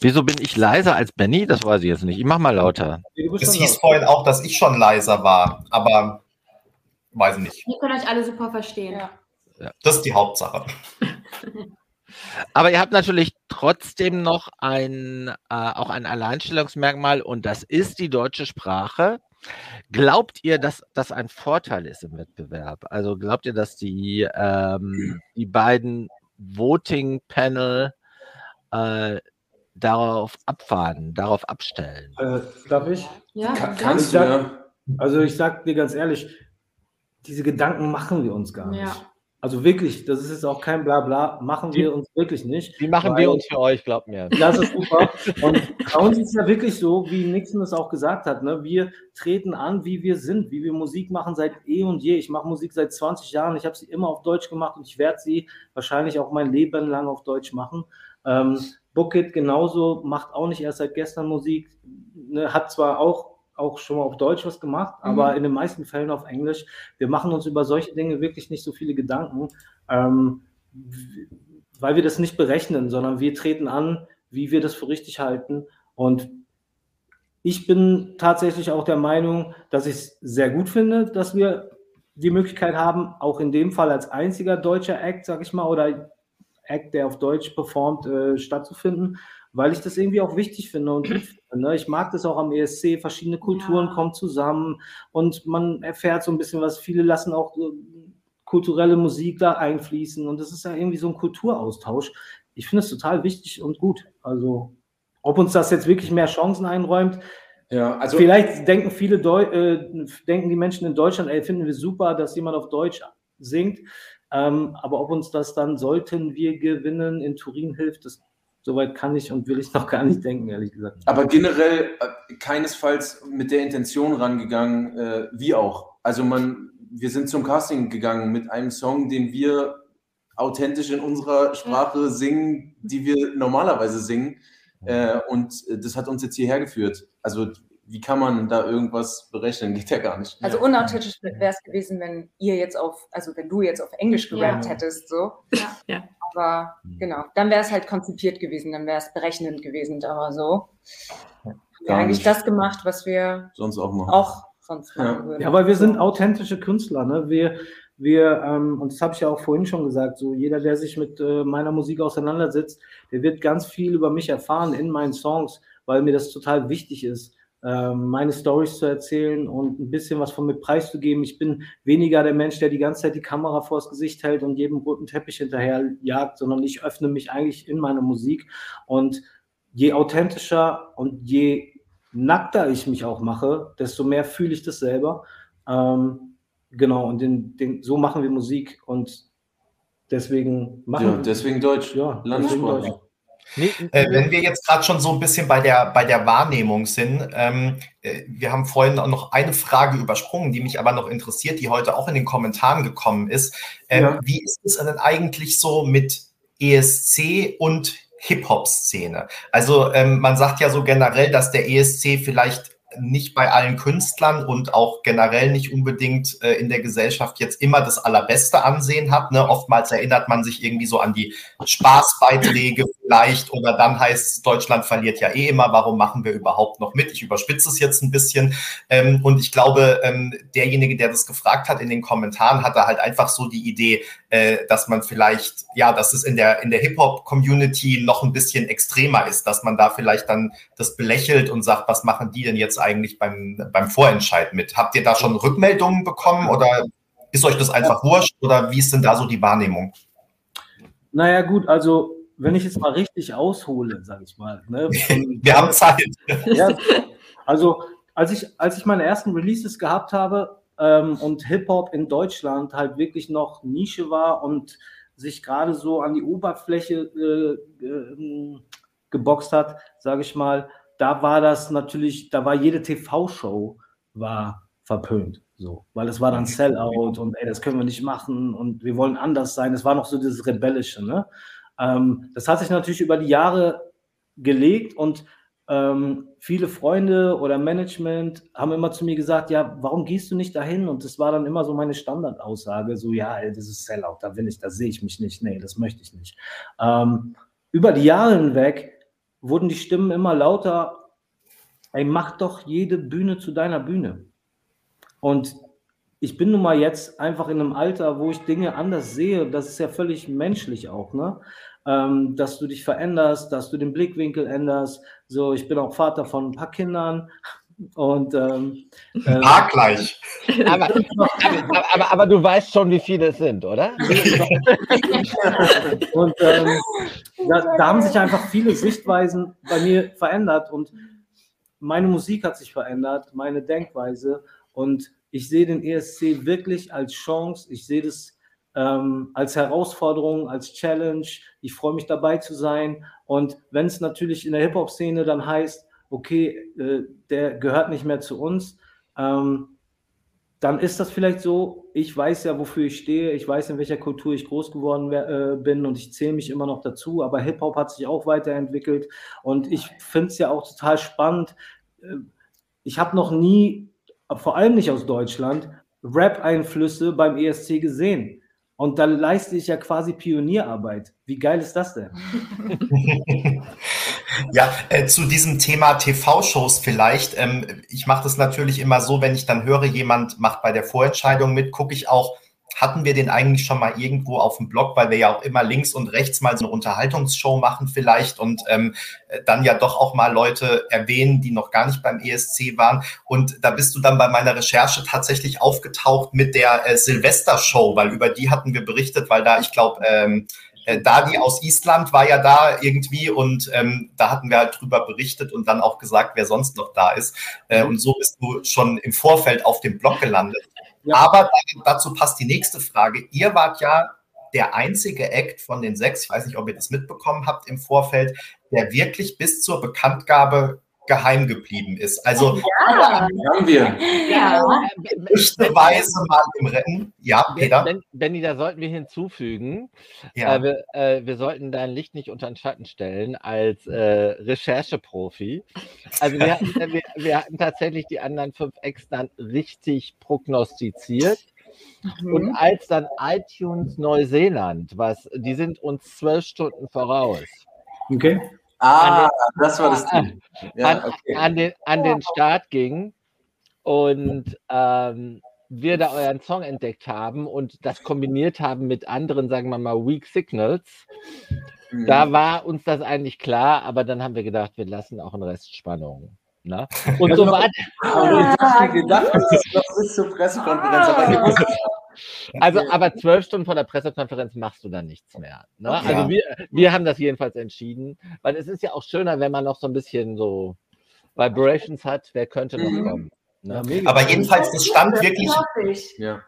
Wieso bin ich leiser als Benny? Das weiß ich jetzt nicht. Ich mach mal lauter. Es hieß vorhin auch, dass ich schon leiser war, aber weiß ich nicht. Ihr könnt euch alle super verstehen. Ja. Das ist die Hauptsache. *laughs* Aber ihr habt natürlich trotzdem noch ein, äh, auch ein Alleinstellungsmerkmal und das ist die deutsche Sprache. Glaubt ihr, dass das ein Vorteil ist im Wettbewerb? Also glaubt ihr, dass die, ähm, *clears throat* die beiden Voting-Panel äh, darauf abfahren, darauf abstellen? Äh, darf ich? Ja, Kann, kannst du, ja. Also ich sag dir ganz ehrlich, diese Gedanken machen wir uns gar nicht. Ja. Also wirklich, das ist jetzt auch kein Blabla, machen wir uns wirklich nicht. Wie machen wir uns für euch, glaubt mir. Das ist super. Und bei uns ist es ja wirklich so, wie Nixon es auch gesagt hat, ne? wir treten an, wie wir sind, wie wir Musik machen seit eh und je. Ich mache Musik seit 20 Jahren, ich habe sie immer auf Deutsch gemacht und ich werde sie wahrscheinlich auch mein Leben lang auf Deutsch machen. Ähm, Bookit genauso, macht auch nicht erst seit gestern Musik, ne? hat zwar auch auch schon mal auf Deutsch was gemacht, mhm. aber in den meisten Fällen auf Englisch. Wir machen uns über solche Dinge wirklich nicht so viele Gedanken, ähm, weil wir das nicht berechnen, sondern wir treten an, wie wir das für richtig halten. Und ich bin tatsächlich auch der Meinung, dass ich es sehr gut finde, dass wir die Möglichkeit haben, auch in dem Fall als einziger deutscher Act, sag ich mal, oder Act, der auf Deutsch performt, äh, stattzufinden weil ich das irgendwie auch wichtig finde und gut *clears throat* finde. Ne? Ich mag das auch am ESC, verschiedene Kulturen ja. kommen zusammen und man erfährt so ein bisschen was. Viele lassen auch kulturelle Musik da einfließen und das ist ja irgendwie so ein Kulturaustausch. Ich finde es total wichtig und gut. Also, ob uns das jetzt wirklich mehr Chancen einräumt, ja, also vielleicht denken viele Deu äh, denken die Menschen in Deutschland, ey, finden wir super, dass jemand auf Deutsch singt. Ähm, aber ob uns das dann sollten wir gewinnen in Turin hilft, das Soweit kann ich und will ich noch gar nicht denken, ehrlich gesagt. Aber generell äh, keinesfalls mit der Intention rangegangen, äh, wie auch. Also man, wir sind zum Casting gegangen mit einem Song, den wir authentisch in unserer Sprache ja. singen, die wir normalerweise singen. Äh, und das hat uns jetzt hierher geführt. Also wie kann man da irgendwas berechnen? Geht ja gar nicht. Also unauthentisch wäre es gewesen, wenn ihr jetzt auf, also wenn du jetzt auf Englisch gerannt ja. hättest, so. Ja. ja. Aber genau, dann wäre es halt konzipiert gewesen, dann wäre es berechnend gewesen, aber so. Haben wir eigentlich das gemacht, was wir sonst auch machen. Auch sonst machen ja. würden. Ja, aber wir sind authentische Künstler, ne? Wir, wir, ähm, und das habe ich ja auch vorhin schon gesagt, so jeder, der sich mit äh, meiner Musik auseinandersetzt, der wird ganz viel über mich erfahren in meinen Songs, weil mir das total wichtig ist meine Stories zu erzählen und ein bisschen was von mir preiszugeben. Ich bin weniger der Mensch, der die ganze Zeit die Kamera vors Gesicht hält und jedem roten Teppich hinterher jagt, sondern ich öffne mich eigentlich in meine Musik. Und je authentischer und je nackter ich mich auch mache, desto mehr fühle ich das selber. Ähm, genau, und den, den, so machen wir Musik und deswegen machen ja, deswegen Deutsch. Ja, Landessprache. Nee, äh, wenn wir jetzt gerade schon so ein bisschen bei der, bei der Wahrnehmung sind, ähm, äh, wir haben vorhin noch eine Frage übersprungen, die mich aber noch interessiert, die heute auch in den Kommentaren gekommen ist. Ähm, ja. Wie ist es denn eigentlich so mit ESC und Hip-Hop-Szene? Also ähm, man sagt ja so generell, dass der ESC vielleicht nicht bei allen Künstlern und auch generell nicht unbedingt äh, in der Gesellschaft jetzt immer das allerbeste Ansehen hat. Ne? Oftmals erinnert man sich irgendwie so an die Spaßbeiträge vielleicht oder dann heißt es, Deutschland verliert ja eh immer, warum machen wir überhaupt noch mit? Ich überspitze es jetzt ein bisschen. Ähm, und ich glaube, ähm, derjenige, der das gefragt hat in den Kommentaren, hatte halt einfach so die Idee, äh, dass man vielleicht, ja, dass es in der, in der Hip-Hop-Community noch ein bisschen extremer ist, dass man da vielleicht dann das belächelt und sagt, was machen die denn jetzt eigentlich beim, beim Vorentscheid mit? Habt ihr da schon Rückmeldungen bekommen oder ist euch das einfach wurscht oder wie ist denn da so die Wahrnehmung? Naja, gut, also wenn ich jetzt mal richtig aushole, sage ich mal. Ne, *laughs* Wir haben Zeit. Ja, also als ich, als ich meine ersten Releases gehabt habe ähm, und Hip-Hop in Deutschland halt wirklich noch Nische war und sich gerade so an die Oberfläche äh, äh, geboxt hat, sage ich mal, da war das natürlich, da war jede TV-Show war verpönt, so, weil es war dann Sellout und ey, das können wir nicht machen und wir wollen anders sein. Es war noch so dieses Rebellische, ne? Ähm, das hat sich natürlich über die Jahre gelegt und ähm, viele Freunde oder Management haben immer zu mir gesagt, ja, warum gehst du nicht dahin? Und das war dann immer so meine Standardaussage, so ja, ey, das ist Sellout, da will ich, da sehe ich mich nicht, nee, das möchte ich nicht. Ähm, über die Jahre hinweg wurden die Stimmen immer lauter, ey, mach doch jede Bühne zu deiner Bühne. Und ich bin nun mal jetzt einfach in einem Alter, wo ich Dinge anders sehe. Das ist ja völlig menschlich auch, ne? ähm, dass du dich veränderst, dass du den Blickwinkel änderst. So, ich bin auch Vater von ein paar Kindern. Und ähm, äh, gleich. Aber, aber, aber, aber, du weißt schon, wie viele es sind, oder? *laughs* und ähm, da, da, haben sich einfach viele Sichtweisen bei mir verändert und meine Musik hat sich verändert, meine Denkweise und ich sehe den ESC wirklich als Chance. Ich sehe das ähm, als Herausforderung, als Challenge. Ich freue mich dabei zu sein. Und wenn es natürlich in der Hip-Hop-Szene dann heißt, okay, äh, der gehört nicht mehr zu uns, ähm, dann ist das vielleicht so, ich weiß ja, wofür ich stehe, ich weiß, in welcher Kultur ich groß geworden äh, bin und ich zähle mich immer noch dazu, aber Hip-Hop hat sich auch weiterentwickelt und ich finde es ja auch total spannend. Äh, ich habe noch nie, vor allem nicht aus Deutschland, Rap-Einflüsse beim ESC gesehen. Und da leiste ich ja quasi Pionierarbeit. Wie geil ist das denn? *laughs* *laughs* ja, äh, zu diesem Thema TV-Shows vielleicht. Ähm, ich mache das natürlich immer so, wenn ich dann höre, jemand macht bei der Vorentscheidung mit, gucke ich auch, hatten wir den eigentlich schon mal irgendwo auf dem Blog, weil wir ja auch immer links und rechts mal so eine Unterhaltungsshow machen vielleicht und ähm, dann ja doch auch mal Leute erwähnen, die noch gar nicht beim ESC waren. Und da bist du dann bei meiner Recherche tatsächlich aufgetaucht mit der äh, Silvester-Show, weil über die hatten wir berichtet, weil da, ich glaube, ähm, äh, Dadi aus Island war ja da irgendwie und ähm, da hatten wir halt drüber berichtet und dann auch gesagt, wer sonst noch da ist. Äh, und so bist du schon im Vorfeld auf dem Blog gelandet. *laughs* Ja. Aber dazu passt die nächste Frage. Ihr wart ja der einzige Act von den sechs, ich weiß nicht, ob ihr das mitbekommen habt im Vorfeld, der wirklich bis zur Bekanntgabe geheim geblieben ist. Also ja. haben wir. Ja. Weise mal im Rennen. Ja, Peter. Ben, Benny, da sollten wir hinzufügen, ja. äh, wir, äh, wir, sollten dein Licht nicht unter den Schatten stellen als äh, Rechercheprofi. Also wir hatten, wir, wir hatten, tatsächlich die anderen fünf Ex dann richtig prognostiziert. Mhm. Und als dann iTunes Neuseeland, was, die sind uns zwölf Stunden voraus. Okay. Ah, das war das Ding. Ja, an, okay. an, den, an den Start ging und ähm, wir da euren Song entdeckt haben und das kombiniert haben mit anderen, sagen wir mal, Weak Signals. Mhm. Da war uns das eigentlich klar, aber dann haben wir gedacht, wir lassen auch einen Rest Spannung. Ne? *laughs* Und so war Aber ich gedacht, das ist noch bis zur Pressekonferenz. Aber also, aber zwölf Stunden vor der Pressekonferenz machst du dann nichts mehr. Ne? Okay. Also wir, wir haben das jedenfalls entschieden, weil es ist ja auch schöner, wenn man noch so ein bisschen so Vibrations hat, wer könnte noch mhm. kommen. Ne? aber jedenfalls, das stand wirklich. Ja.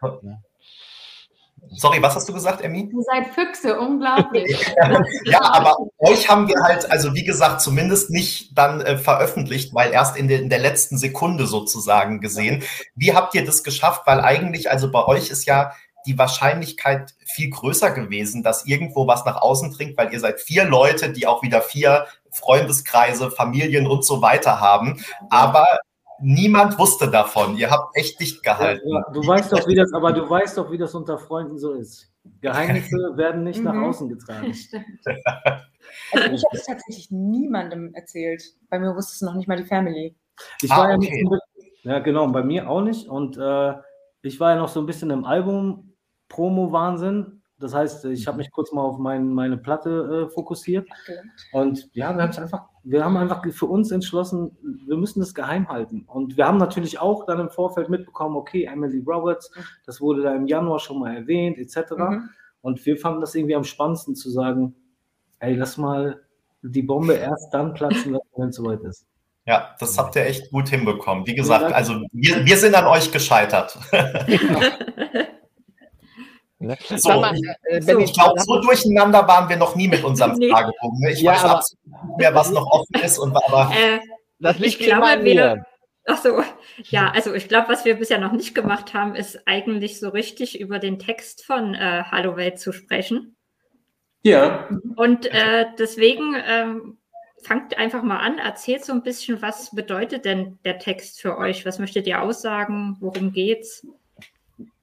Sorry, was hast du gesagt, Emmy? Ihr seid Füchse, unglaublich. *laughs* ja, aber euch haben wir halt, also wie gesagt, zumindest nicht dann äh, veröffentlicht, weil erst in, de, in der letzten Sekunde sozusagen gesehen. Wie habt ihr das geschafft? Weil eigentlich, also bei euch ist ja die Wahrscheinlichkeit viel größer gewesen, dass irgendwo was nach außen dringt, weil ihr seid vier Leute, die auch wieder vier Freundeskreise, Familien und so weiter haben. Aber niemand wusste davon. Ihr habt echt dicht gehalten. Ja, du weißt doch, wie das, aber du weißt doch, wie das unter Freunden so ist. Geheimnisse *laughs* werden nicht nach mhm. außen getragen. *laughs* Also ich habe es tatsächlich niemandem erzählt. Bei mir wusste es noch nicht mal die Family. Ich ah, war ja, okay. nicht, ja genau, bei mir auch nicht. Und äh, ich war ja noch so ein bisschen im Album-Promo-Wahnsinn. Das heißt, ich habe mich kurz mal auf mein, meine Platte äh, fokussiert. Und ja, wir haben es einfach, wir haben einfach für uns entschlossen, wir müssen das geheim halten. Und wir haben natürlich auch dann im Vorfeld mitbekommen, okay, Emily Roberts, das wurde da im Januar schon mal erwähnt, etc. Mhm. Und wir fanden das irgendwie am spannendsten zu sagen, ey, lass mal die Bombe erst dann platzen, wenn es soweit ist. Ja, das habt ihr echt gut hinbekommen. Wie gesagt, also wir, wir sind an euch gescheitert. *laughs* *laughs* Ne? So, mal, äh, so, ich glaube, so durcheinander waren wir noch nie mit unserem *laughs* nee. Fragebogen. Ne? Ich ja, weiß absolut nicht mehr, was noch offen ist. Und, aber äh, das liegt ich glaube, wir, Ach so, ja, also ich glaube, was wir bisher noch nicht gemacht haben, ist eigentlich so richtig über den Text von äh, Hallo Welt zu sprechen. Ja. Und äh, deswegen ähm, fangt einfach mal an, erzählt so ein bisschen, was bedeutet denn der Text für euch? Was möchtet ihr aussagen? Worum geht's?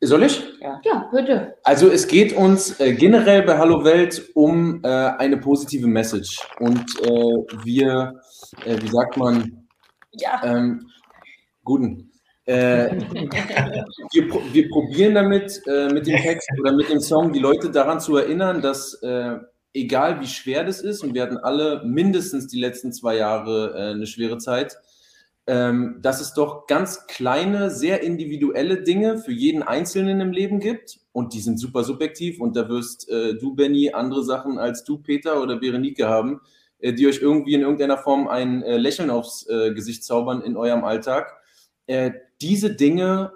Soll ich? Ja, ja bitte. Also es geht uns äh, generell bei Hallo Welt um äh, eine positive Message. Und äh, wir, äh, wie sagt man? Ja. Ähm, guten. Äh, *laughs* wir, wir, probieren damit, äh, mit dem Text oder mit dem Song, die Leute daran zu erinnern, dass egal wie schwer das ist, und wir hatten alle mindestens die letzten zwei Jahre eine schwere Zeit, ähm, dass es doch ganz kleine, sehr individuelle Dinge für jeden Einzelnen im Leben gibt und die sind super subjektiv und da wirst äh, du, Benny, andere Sachen als du, Peter oder Berenike haben, äh, die euch irgendwie in irgendeiner Form ein äh, Lächeln aufs äh, Gesicht zaubern in eurem Alltag. Äh, diese Dinge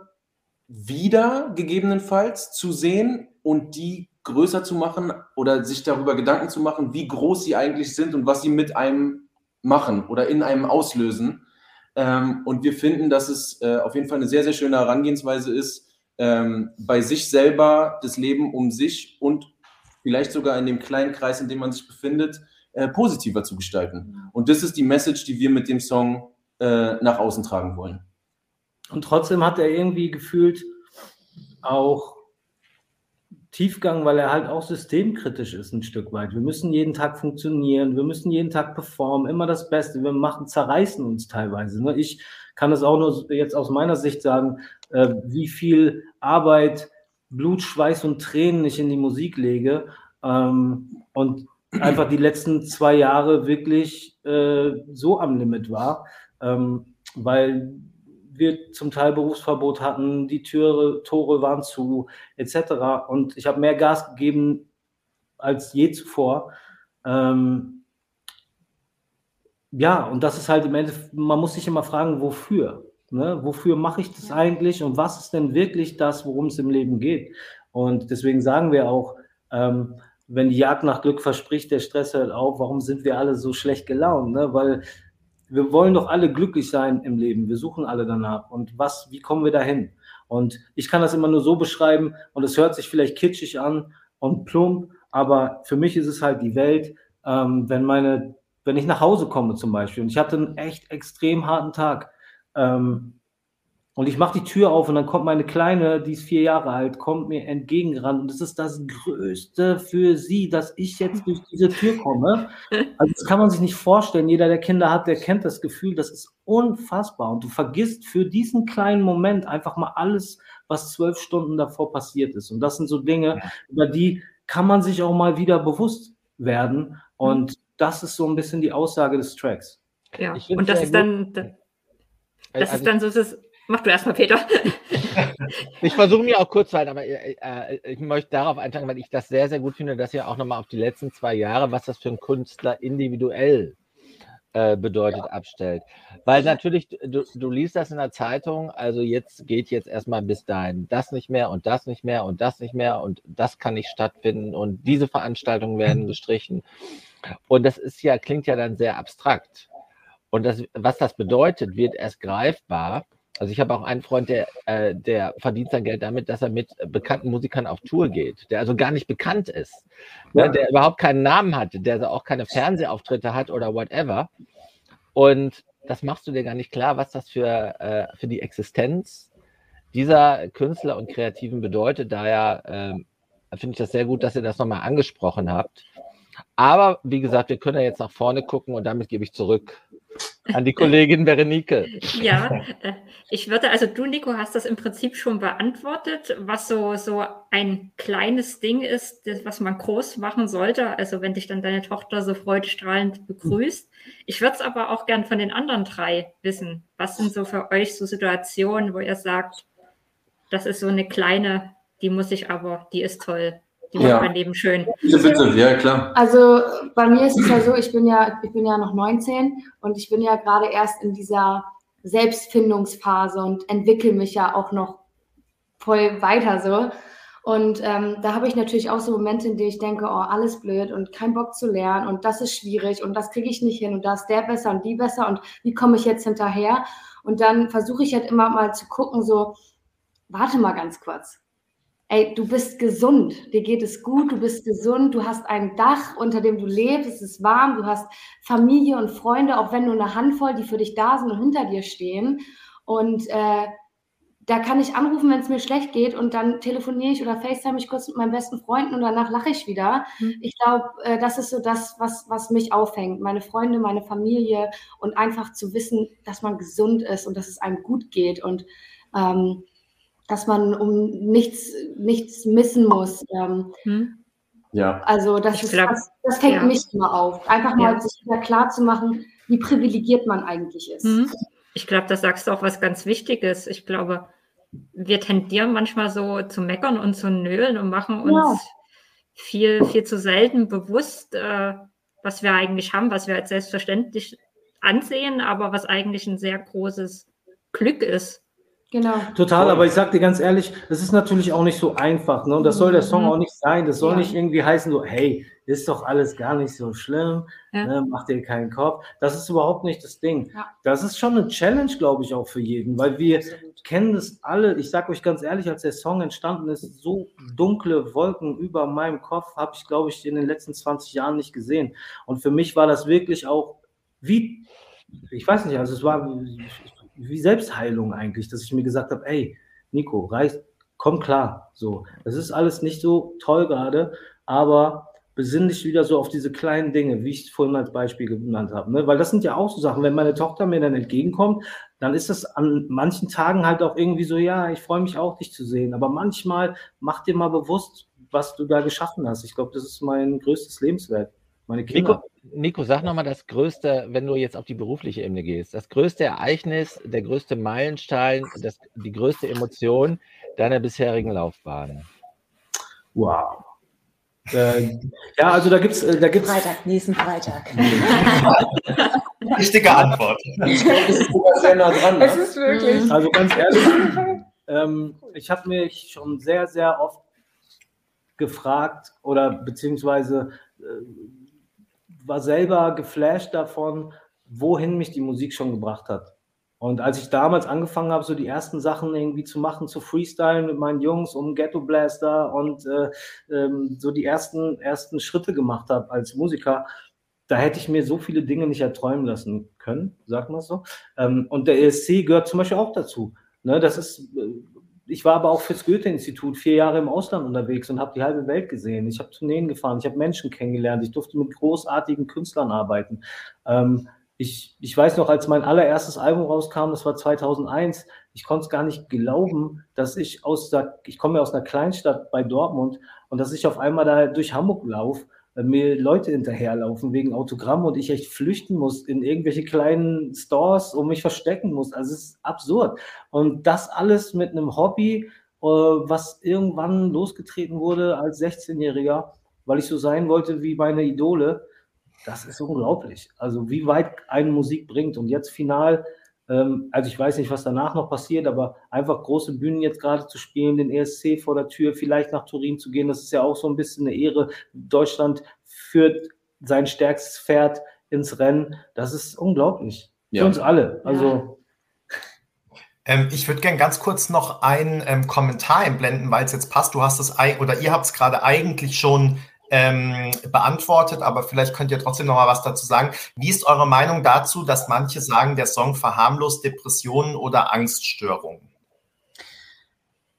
wieder gegebenenfalls zu sehen und die größer zu machen oder sich darüber Gedanken zu machen, wie groß sie eigentlich sind und was sie mit einem machen oder in einem auslösen ähm, und wir finden, dass es äh, auf jeden Fall eine sehr, sehr schöne Herangehensweise ist, ähm, bei sich selber das Leben um sich und vielleicht sogar in dem kleinen Kreis, in dem man sich befindet, äh, positiver zu gestalten. Und das ist die Message, die wir mit dem Song äh, nach außen tragen wollen. Und trotzdem hat er irgendwie gefühlt auch Tiefgang, weil er halt auch systemkritisch ist ein Stück weit. Wir müssen jeden Tag funktionieren, wir müssen jeden Tag performen, immer das Beste. Wir machen, zerreißen uns teilweise. Ne? Ich kann es auch nur jetzt aus meiner Sicht sagen, äh, wie viel Arbeit, Blut, Schweiß und Tränen ich in die Musik lege ähm, und einfach die letzten zwei Jahre wirklich äh, so am Limit war, ähm, weil wir zum Teil Berufsverbot hatten, die Türe, Tore waren zu, etc. Und ich habe mehr Gas gegeben als je zuvor. Ähm, ja, und das ist halt im Endeffekt, man muss sich immer fragen, wofür? Ne? Wofür mache ich das eigentlich und was ist denn wirklich das, worum es im Leben geht? Und deswegen sagen wir auch, ähm, wenn die Jagd nach Glück verspricht, der Stress hört auf, warum sind wir alle so schlecht gelaunt? Ne? Weil wir wollen doch alle glücklich sein im Leben. Wir suchen alle danach. Und was, wie kommen wir dahin? Und ich kann das immer nur so beschreiben und es hört sich vielleicht kitschig an und plump, aber für mich ist es halt die Welt, ähm, wenn meine, wenn ich nach Hause komme zum Beispiel und ich hatte einen echt extrem harten Tag, ähm, und ich mache die Tür auf und dann kommt meine Kleine, die ist vier Jahre alt, kommt mir entgegengerannt. Und das ist das Größte für sie, dass ich jetzt durch diese Tür komme. Also das kann man sich nicht vorstellen. Jeder, der Kinder hat, der kennt das Gefühl. Das ist unfassbar. Und du vergisst für diesen kleinen Moment einfach mal alles, was zwölf Stunden davor passiert ist. Und das sind so Dinge, über die kann man sich auch mal wieder bewusst werden. Und das ist so ein bisschen die Aussage des Tracks. Ja, und das ist dann Das also ist dann so, das, mach du erstmal, Peter. *laughs* ich versuche mir auch kurz zu halten, aber äh, äh, ich möchte darauf einsteigen, weil ich das sehr, sehr gut finde, dass ihr auch nochmal auf die letzten zwei Jahre, was das für ein Künstler individuell äh, bedeutet, ja. abstellt. Weil natürlich, du, du liest das in der Zeitung, also jetzt geht jetzt erstmal bis dahin das nicht mehr und das nicht mehr und das nicht mehr und das kann nicht stattfinden und diese Veranstaltungen werden *laughs* gestrichen. Und das ist ja, klingt ja dann sehr abstrakt. Und das, was das bedeutet, wird erst greifbar. Also ich habe auch einen Freund, der, äh, der verdient sein Geld damit, dass er mit bekannten Musikern auf Tour geht, der also gar nicht bekannt ist, ne, ja. der überhaupt keinen Namen hat, der auch keine Fernsehauftritte hat oder whatever. Und das machst du dir gar nicht klar, was das für, äh, für die Existenz dieser Künstler und Kreativen bedeutet. Daher äh, finde ich das sehr gut, dass ihr das nochmal angesprochen habt. Aber wie gesagt, wir können ja jetzt nach vorne gucken und damit gebe ich zurück an die Kollegin Berenike. *laughs* Ja, äh, ich würde, also du, Nico, hast das im Prinzip schon beantwortet, was so, so ein kleines Ding ist, das, was man groß machen sollte. Also wenn dich dann deine Tochter so freudestrahlend begrüßt. Ich würde es aber auch gern von den anderen drei wissen. Was sind so für euch so Situationen, wo ihr sagt, das ist so eine kleine, die muss ich aber, die ist toll. Die macht ja. mein Leben schön. Bitte, bitte, ja klar. Also bei mir ist es ja so, ich bin ja, ich bin ja noch 19 und ich bin ja gerade erst in dieser Selbstfindungsphase und entwickle mich ja auch noch voll weiter so. Und ähm, da habe ich natürlich auch so Momente, in denen ich denke, oh, alles blöd und kein Bock zu lernen und das ist schwierig und das kriege ich nicht hin und da ist der besser und die besser und wie komme ich jetzt hinterher? Und dann versuche ich halt immer mal zu gucken, so, warte mal ganz kurz ey, du bist gesund, dir geht es gut, du bist gesund, du hast ein Dach, unter dem du lebst, es ist warm, du hast Familie und Freunde, auch wenn nur eine Handvoll, die für dich da sind und hinter dir stehen. Und äh, da kann ich anrufen, wenn es mir schlecht geht und dann telefoniere ich oder FaceTime ich kurz mit meinen besten Freunden und danach lache ich wieder. Mhm. Ich glaube, äh, das ist so das, was, was mich aufhängt. Meine Freunde, meine Familie und einfach zu wissen, dass man gesund ist und dass es einem gut geht und ähm, dass man um nichts, nichts missen muss. Ähm, hm. Ja. Also das, ist, glaub, das, das fängt ja. mich immer auf. Einfach mal ja. sich wieder klar zu machen, wie privilegiert man eigentlich ist. Hm. Ich glaube, da sagst du auch was ganz Wichtiges. Ich glaube, wir tendieren manchmal so zu meckern und zu nölen und machen uns ja. viel, viel zu selten bewusst, äh, was wir eigentlich haben, was wir als selbstverständlich ansehen, aber was eigentlich ein sehr großes Glück ist. Genau. Total, aber ich sag dir ganz ehrlich, das ist natürlich auch nicht so einfach. Ne? Und das soll der Song mhm. auch nicht sein. Das soll ja. nicht irgendwie heißen, so, hey, ist doch alles gar nicht so schlimm, ja. ne? mach dir keinen Kopf. Das ist überhaupt nicht das Ding. Ja. Das ist schon eine Challenge, glaube ich, auch für jeden, weil wir Absolut. kennen das alle. Ich sag euch ganz ehrlich, als der Song entstanden ist, so dunkle Wolken über meinem Kopf habe ich, glaube ich, in den letzten 20 Jahren nicht gesehen. Und für mich war das wirklich auch wie, ich weiß nicht, also es war, wie Selbstheilung eigentlich, dass ich mir gesagt habe, ey, Nico, reicht, komm klar. So, das ist alles nicht so toll gerade, aber besinn dich wieder so auf diese kleinen Dinge, wie ich es vorhin als Beispiel genannt habe. Ne? Weil das sind ja auch so Sachen, wenn meine Tochter mir dann entgegenkommt, dann ist das an manchen Tagen halt auch irgendwie so, ja, ich freue mich auch, dich zu sehen. Aber manchmal mach dir mal bewusst, was du da geschaffen hast. Ich glaube, das ist mein größtes Lebenswerk. Meine Kinder. Nico, Nico sag nochmal das größte, wenn du jetzt auf die berufliche Ebene gehst, das größte Ereignis, der größte Meilenstein, das, die größte Emotion deiner bisherigen Laufbahn. Wow. Äh, ja, also da gibt es. Äh, da gibt's Freitag, nächsten Freitag. *laughs* Richtige Antwort. *laughs* Ich glaube, das ist sogar sehr nah dran. Ne? Es ist wirklich. Also ganz ehrlich, ähm, ich habe mich schon sehr, sehr oft gefragt oder beziehungsweise äh, war selber geflasht davon, wohin mich die Musik schon gebracht hat. Und als ich damals angefangen habe, so die ersten Sachen irgendwie zu machen, zu freestylen mit meinen Jungs um Ghetto Blaster und äh, ähm, so die ersten, ersten Schritte gemacht habe als Musiker, da hätte ich mir so viele Dinge nicht erträumen lassen können, sagt man so. Ähm, und der ESC gehört zum Beispiel auch dazu. Ne, das ist äh, ich war aber auch fürs Goethe-Institut vier Jahre im Ausland unterwegs und habe die halbe Welt gesehen. Ich habe Tourneen gefahren, ich habe Menschen kennengelernt, ich durfte mit großartigen Künstlern arbeiten. Ähm, ich, ich weiß noch, als mein allererstes Album rauskam, das war 2001, ich konnte es gar nicht glauben, dass ich aus der, ich komme ja aus einer Kleinstadt bei Dortmund und dass ich auf einmal da durch Hamburg laufe mir Leute hinterherlaufen wegen Autogramm und ich echt flüchten muss in irgendwelche kleinen Stores und mich verstecken muss. Also es ist absurd. Und das alles mit einem Hobby, äh, was irgendwann losgetreten wurde als 16-Jähriger, weil ich so sein wollte wie meine Idole. Das ist unglaublich. Also wie weit eine Musik bringt. Und jetzt final also ich weiß nicht, was danach noch passiert, aber einfach große Bühnen jetzt gerade zu spielen, den ESC vor der Tür, vielleicht nach Turin zu gehen, das ist ja auch so ein bisschen eine Ehre. Deutschland führt sein stärkstes Pferd ins Rennen. Das ist unglaublich. Für ja. uns alle. Also. Ähm, ich würde gerne ganz kurz noch einen ähm, Kommentar einblenden, weil es jetzt passt. Du hast es oder ihr habt es gerade eigentlich schon ähm, beantwortet, aber vielleicht könnt ihr trotzdem noch mal was dazu sagen. Wie ist eure Meinung dazu, dass manche sagen, der Song verharmlost Depressionen oder Angststörungen?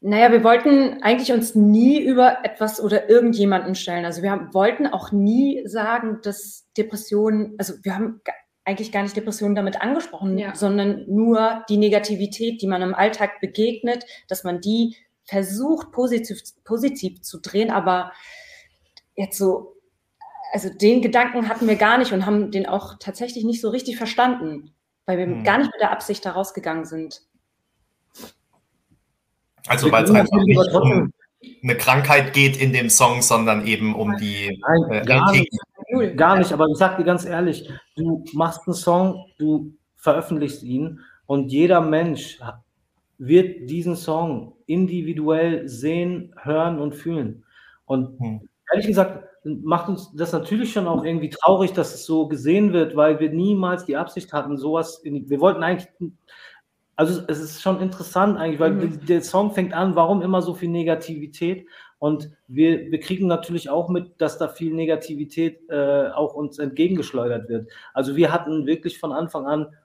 Naja, wir wollten eigentlich uns nie über etwas oder irgendjemanden stellen. Also wir haben, wollten auch nie sagen, dass Depressionen, also wir haben eigentlich gar nicht Depressionen damit angesprochen, ja. sondern nur die Negativität, die man im Alltag begegnet, dass man die versucht positiv, positiv zu drehen, aber jetzt so, also den Gedanken hatten wir gar nicht und haben den auch tatsächlich nicht so richtig verstanden, weil wir hm. gar nicht mit der Absicht da rausgegangen sind. Also weil es einfach nicht um eine Krankheit geht in dem Song, sondern eben um die Nein, äh, gar, nicht, gar nicht, aber ich sag dir ganz ehrlich, du machst einen Song, du veröffentlichst ihn und jeder Mensch wird diesen Song individuell sehen, hören und fühlen. Und hm ehrlich gesagt, macht uns das natürlich schon auch irgendwie traurig, dass es so gesehen wird, weil wir niemals die Absicht hatten, sowas. In, wir wollten eigentlich, also es ist schon interessant eigentlich, weil mhm. der Song fängt an, warum immer so viel Negativität? Und wir, wir kriegen natürlich auch mit, dass da viel Negativität äh, auch uns entgegengeschleudert wird. Also wir hatten wirklich von Anfang an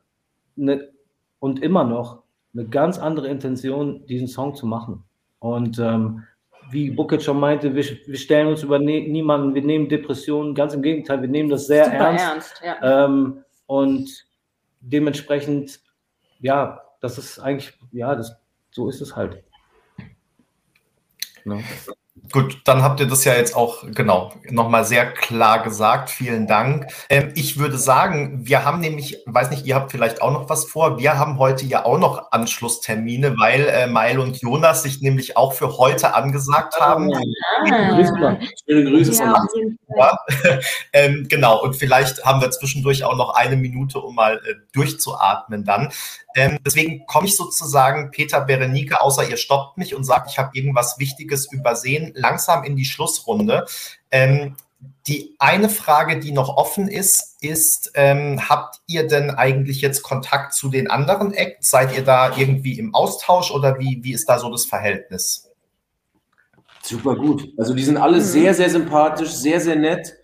eine, und immer noch eine ganz andere Intention, diesen Song zu machen. Und ähm, wie Bucket schon meinte, wir, wir stellen uns über ne niemanden, wir nehmen Depressionen, ganz im Gegenteil, wir nehmen das sehr Super ernst. ernst ja. ähm, und dementsprechend, ja, das ist eigentlich, ja, das, so ist es halt. Ja. Gut, dann habt ihr das ja jetzt auch genau nochmal sehr klar gesagt. Vielen Dank. Ähm, ich würde sagen, wir haben nämlich, weiß nicht, ihr habt vielleicht auch noch was vor. Wir haben heute ja auch noch Anschlusstermine, weil äh, Meil und Jonas sich nämlich auch für heute angesagt haben. Ah. Schöne Grüße von ja, *laughs* ähm, Genau, und vielleicht haben wir zwischendurch auch noch eine Minute, um mal äh, durchzuatmen dann. Ähm, deswegen komme ich sozusagen, Peter Berenike, außer ihr stoppt mich und sagt, ich habe irgendwas Wichtiges übersehen, langsam in die Schlussrunde. Ähm, die eine Frage, die noch offen ist, ist, ähm, habt ihr denn eigentlich jetzt Kontakt zu den anderen Acts? Seid ihr da irgendwie im Austausch oder wie, wie ist da so das Verhältnis? Super gut. Also die sind alle mhm. sehr, sehr sympathisch, sehr, sehr nett.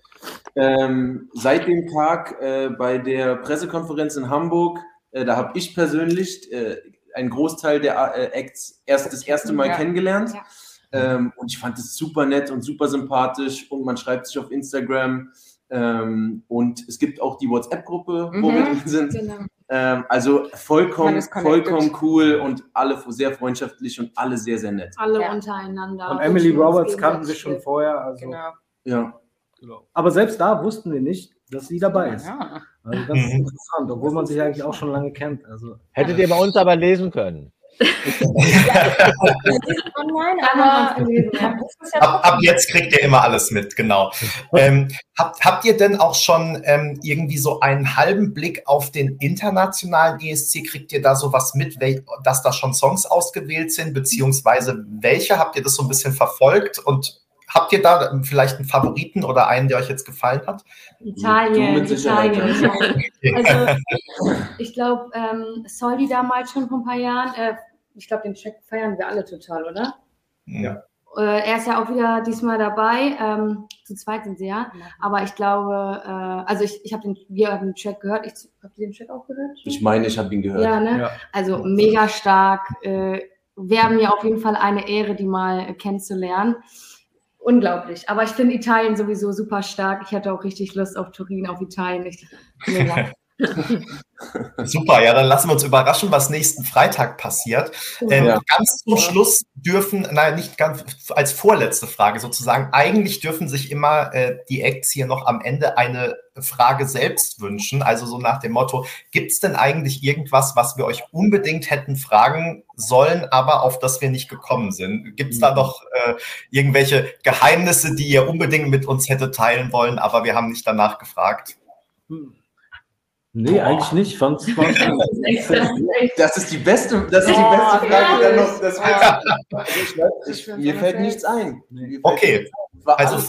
Ähm, seit dem Tag äh, bei der Pressekonferenz in Hamburg äh, da habe ich persönlich äh, einen Großteil der äh, Acts erst das erste Mal ja. kennengelernt. Ja. Ähm, und ich fand es super nett und super sympathisch und man schreibt sich auf Instagram. Ähm, und es gibt auch die WhatsApp-Gruppe, wo mhm, wir drin sind. Genau. Ähm, also vollkommen, vollkommen cool und alle sehr freundschaftlich und alle sehr, sehr nett. Alle ja. untereinander. Und Emily Roberts kannten wir schon vorher. Also. Genau. Ja. Genau. Aber selbst da wussten wir nicht, dass sie dabei ist. Ja. Also das ist mhm. interessant, obwohl man sich eigentlich auch schon lange kennt. Also. Hättet ihr bei uns aber lesen können. Ab, ab, jetzt kriegt ihr immer alles mit, genau. *laughs* Ähm, habt, habt ihr denn auch schon ähm, irgendwie so einen halben Blick auf den internationalen ESC? Kriegt ihr da sowas mit, dass da schon Songs ausgewählt sind, beziehungsweise welche? Habt ihr das so ein bisschen verfolgt und Habt ihr da vielleicht einen Favoriten oder einen, der euch jetzt gefallen hat? Italien, Italien. *laughs* also ich glaube, ähm, Soldi damals schon vor ein paar Jahren, äh, ich glaube, den Track feiern wir alle total, oder? Ja. Äh, er ist ja auch wieder diesmal dabei. Ähm, zu zweit sind sie ja. Aber ich glaube, äh, also ich, ich habe den, wir haben den Track gehört. Ich habe den Track auch gehört? Ich meine, ich habe ihn gehört. Ja, ne? Ja. Also mega stark. Äh, Wäre mir auf jeden Fall eine Ehre, die mal kennenzulernen unglaublich. Aber ich finde Italien sowieso super stark. Ich hatte auch richtig Lust auf Turin, auf Italien. Ich, *laughs* *laughs* Super, ja, dann lassen wir uns überraschen, was nächsten Freitag passiert. Ähm, ja. Ganz zum Schluss dürfen, nein, nicht ganz, als vorletzte Frage sozusagen, eigentlich dürfen sich immer äh, die Acts hier noch am Ende eine Frage selbst wünschen. Also so nach dem Motto, gibt es denn eigentlich irgendwas, was wir euch unbedingt hätten fragen sollen, aber auf das wir nicht gekommen sind? Gibt es da mhm. noch äh, irgendwelche Geheimnisse, die ihr unbedingt mit uns hättet teilen wollen, aber wir haben nicht danach gefragt? Hm. Nee, Boah. eigentlich nicht. Fand's, fand's *laughs* das ist die beste, das ist die beste Frage, die noch. Das wird, ich, *laughs* ich, mir fällt nichts ein. Okay, also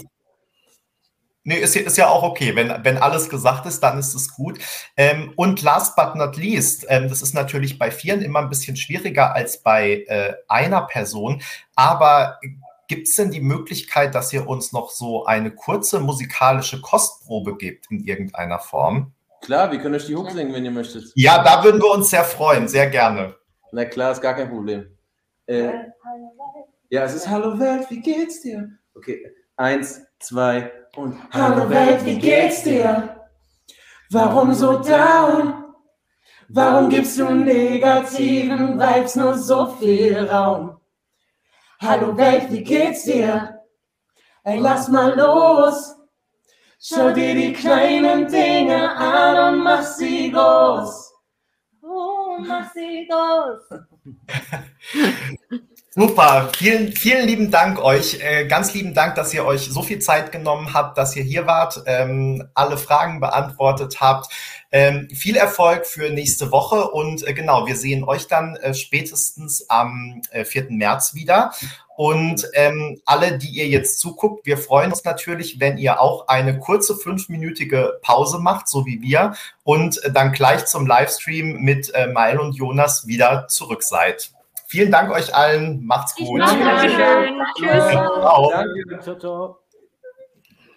Nee, ist, ist ja auch okay. Wenn, wenn alles gesagt ist, dann ist es gut. Ähm, und last but not least, ähm, das ist natürlich bei vielen immer ein bisschen schwieriger als bei äh, einer Person. Aber gibt es denn die Möglichkeit, dass ihr uns noch so eine kurze musikalische Kostprobe gibt in irgendeiner Form? Klar, wir können euch die Hook singen, wenn ihr möchtet. Ja, da würden wir uns sehr freuen, sehr gerne. Na klar, ist gar kein Problem. Äh, ja, es ist Hallo Welt, wie geht's dir? Okay, eins, zwei und Hallo Welt, wie geht's dir? Warum so down? Warum gibst du negativen Vibes nur so viel Raum? Hallo Welt, wie geht's dir? Ey, lass mal los. Schau dir die kleinen Dinge an und mach sie groß. Oh, mach sie groß. *laughs* Super, vielen, vielen lieben Dank euch. Äh, ganz lieben Dank, dass ihr euch so viel Zeit genommen habt, dass ihr hier wart, ähm, alle Fragen beantwortet habt. Ähm, viel Erfolg für nächste Woche und äh, genau, wir sehen euch dann äh, spätestens am äh, 4. März wieder. Und ähm, alle, die ihr jetzt zuguckt, wir freuen uns natürlich, wenn ihr auch eine kurze fünfminütige Pause macht, so wie wir, und äh, dann gleich zum Livestream mit äh, Mail und Jonas wieder zurück seid. Vielen Dank euch allen. Macht's gut. Dankeschön. Tschüss. Ciao. Danke. Ciao, ciao.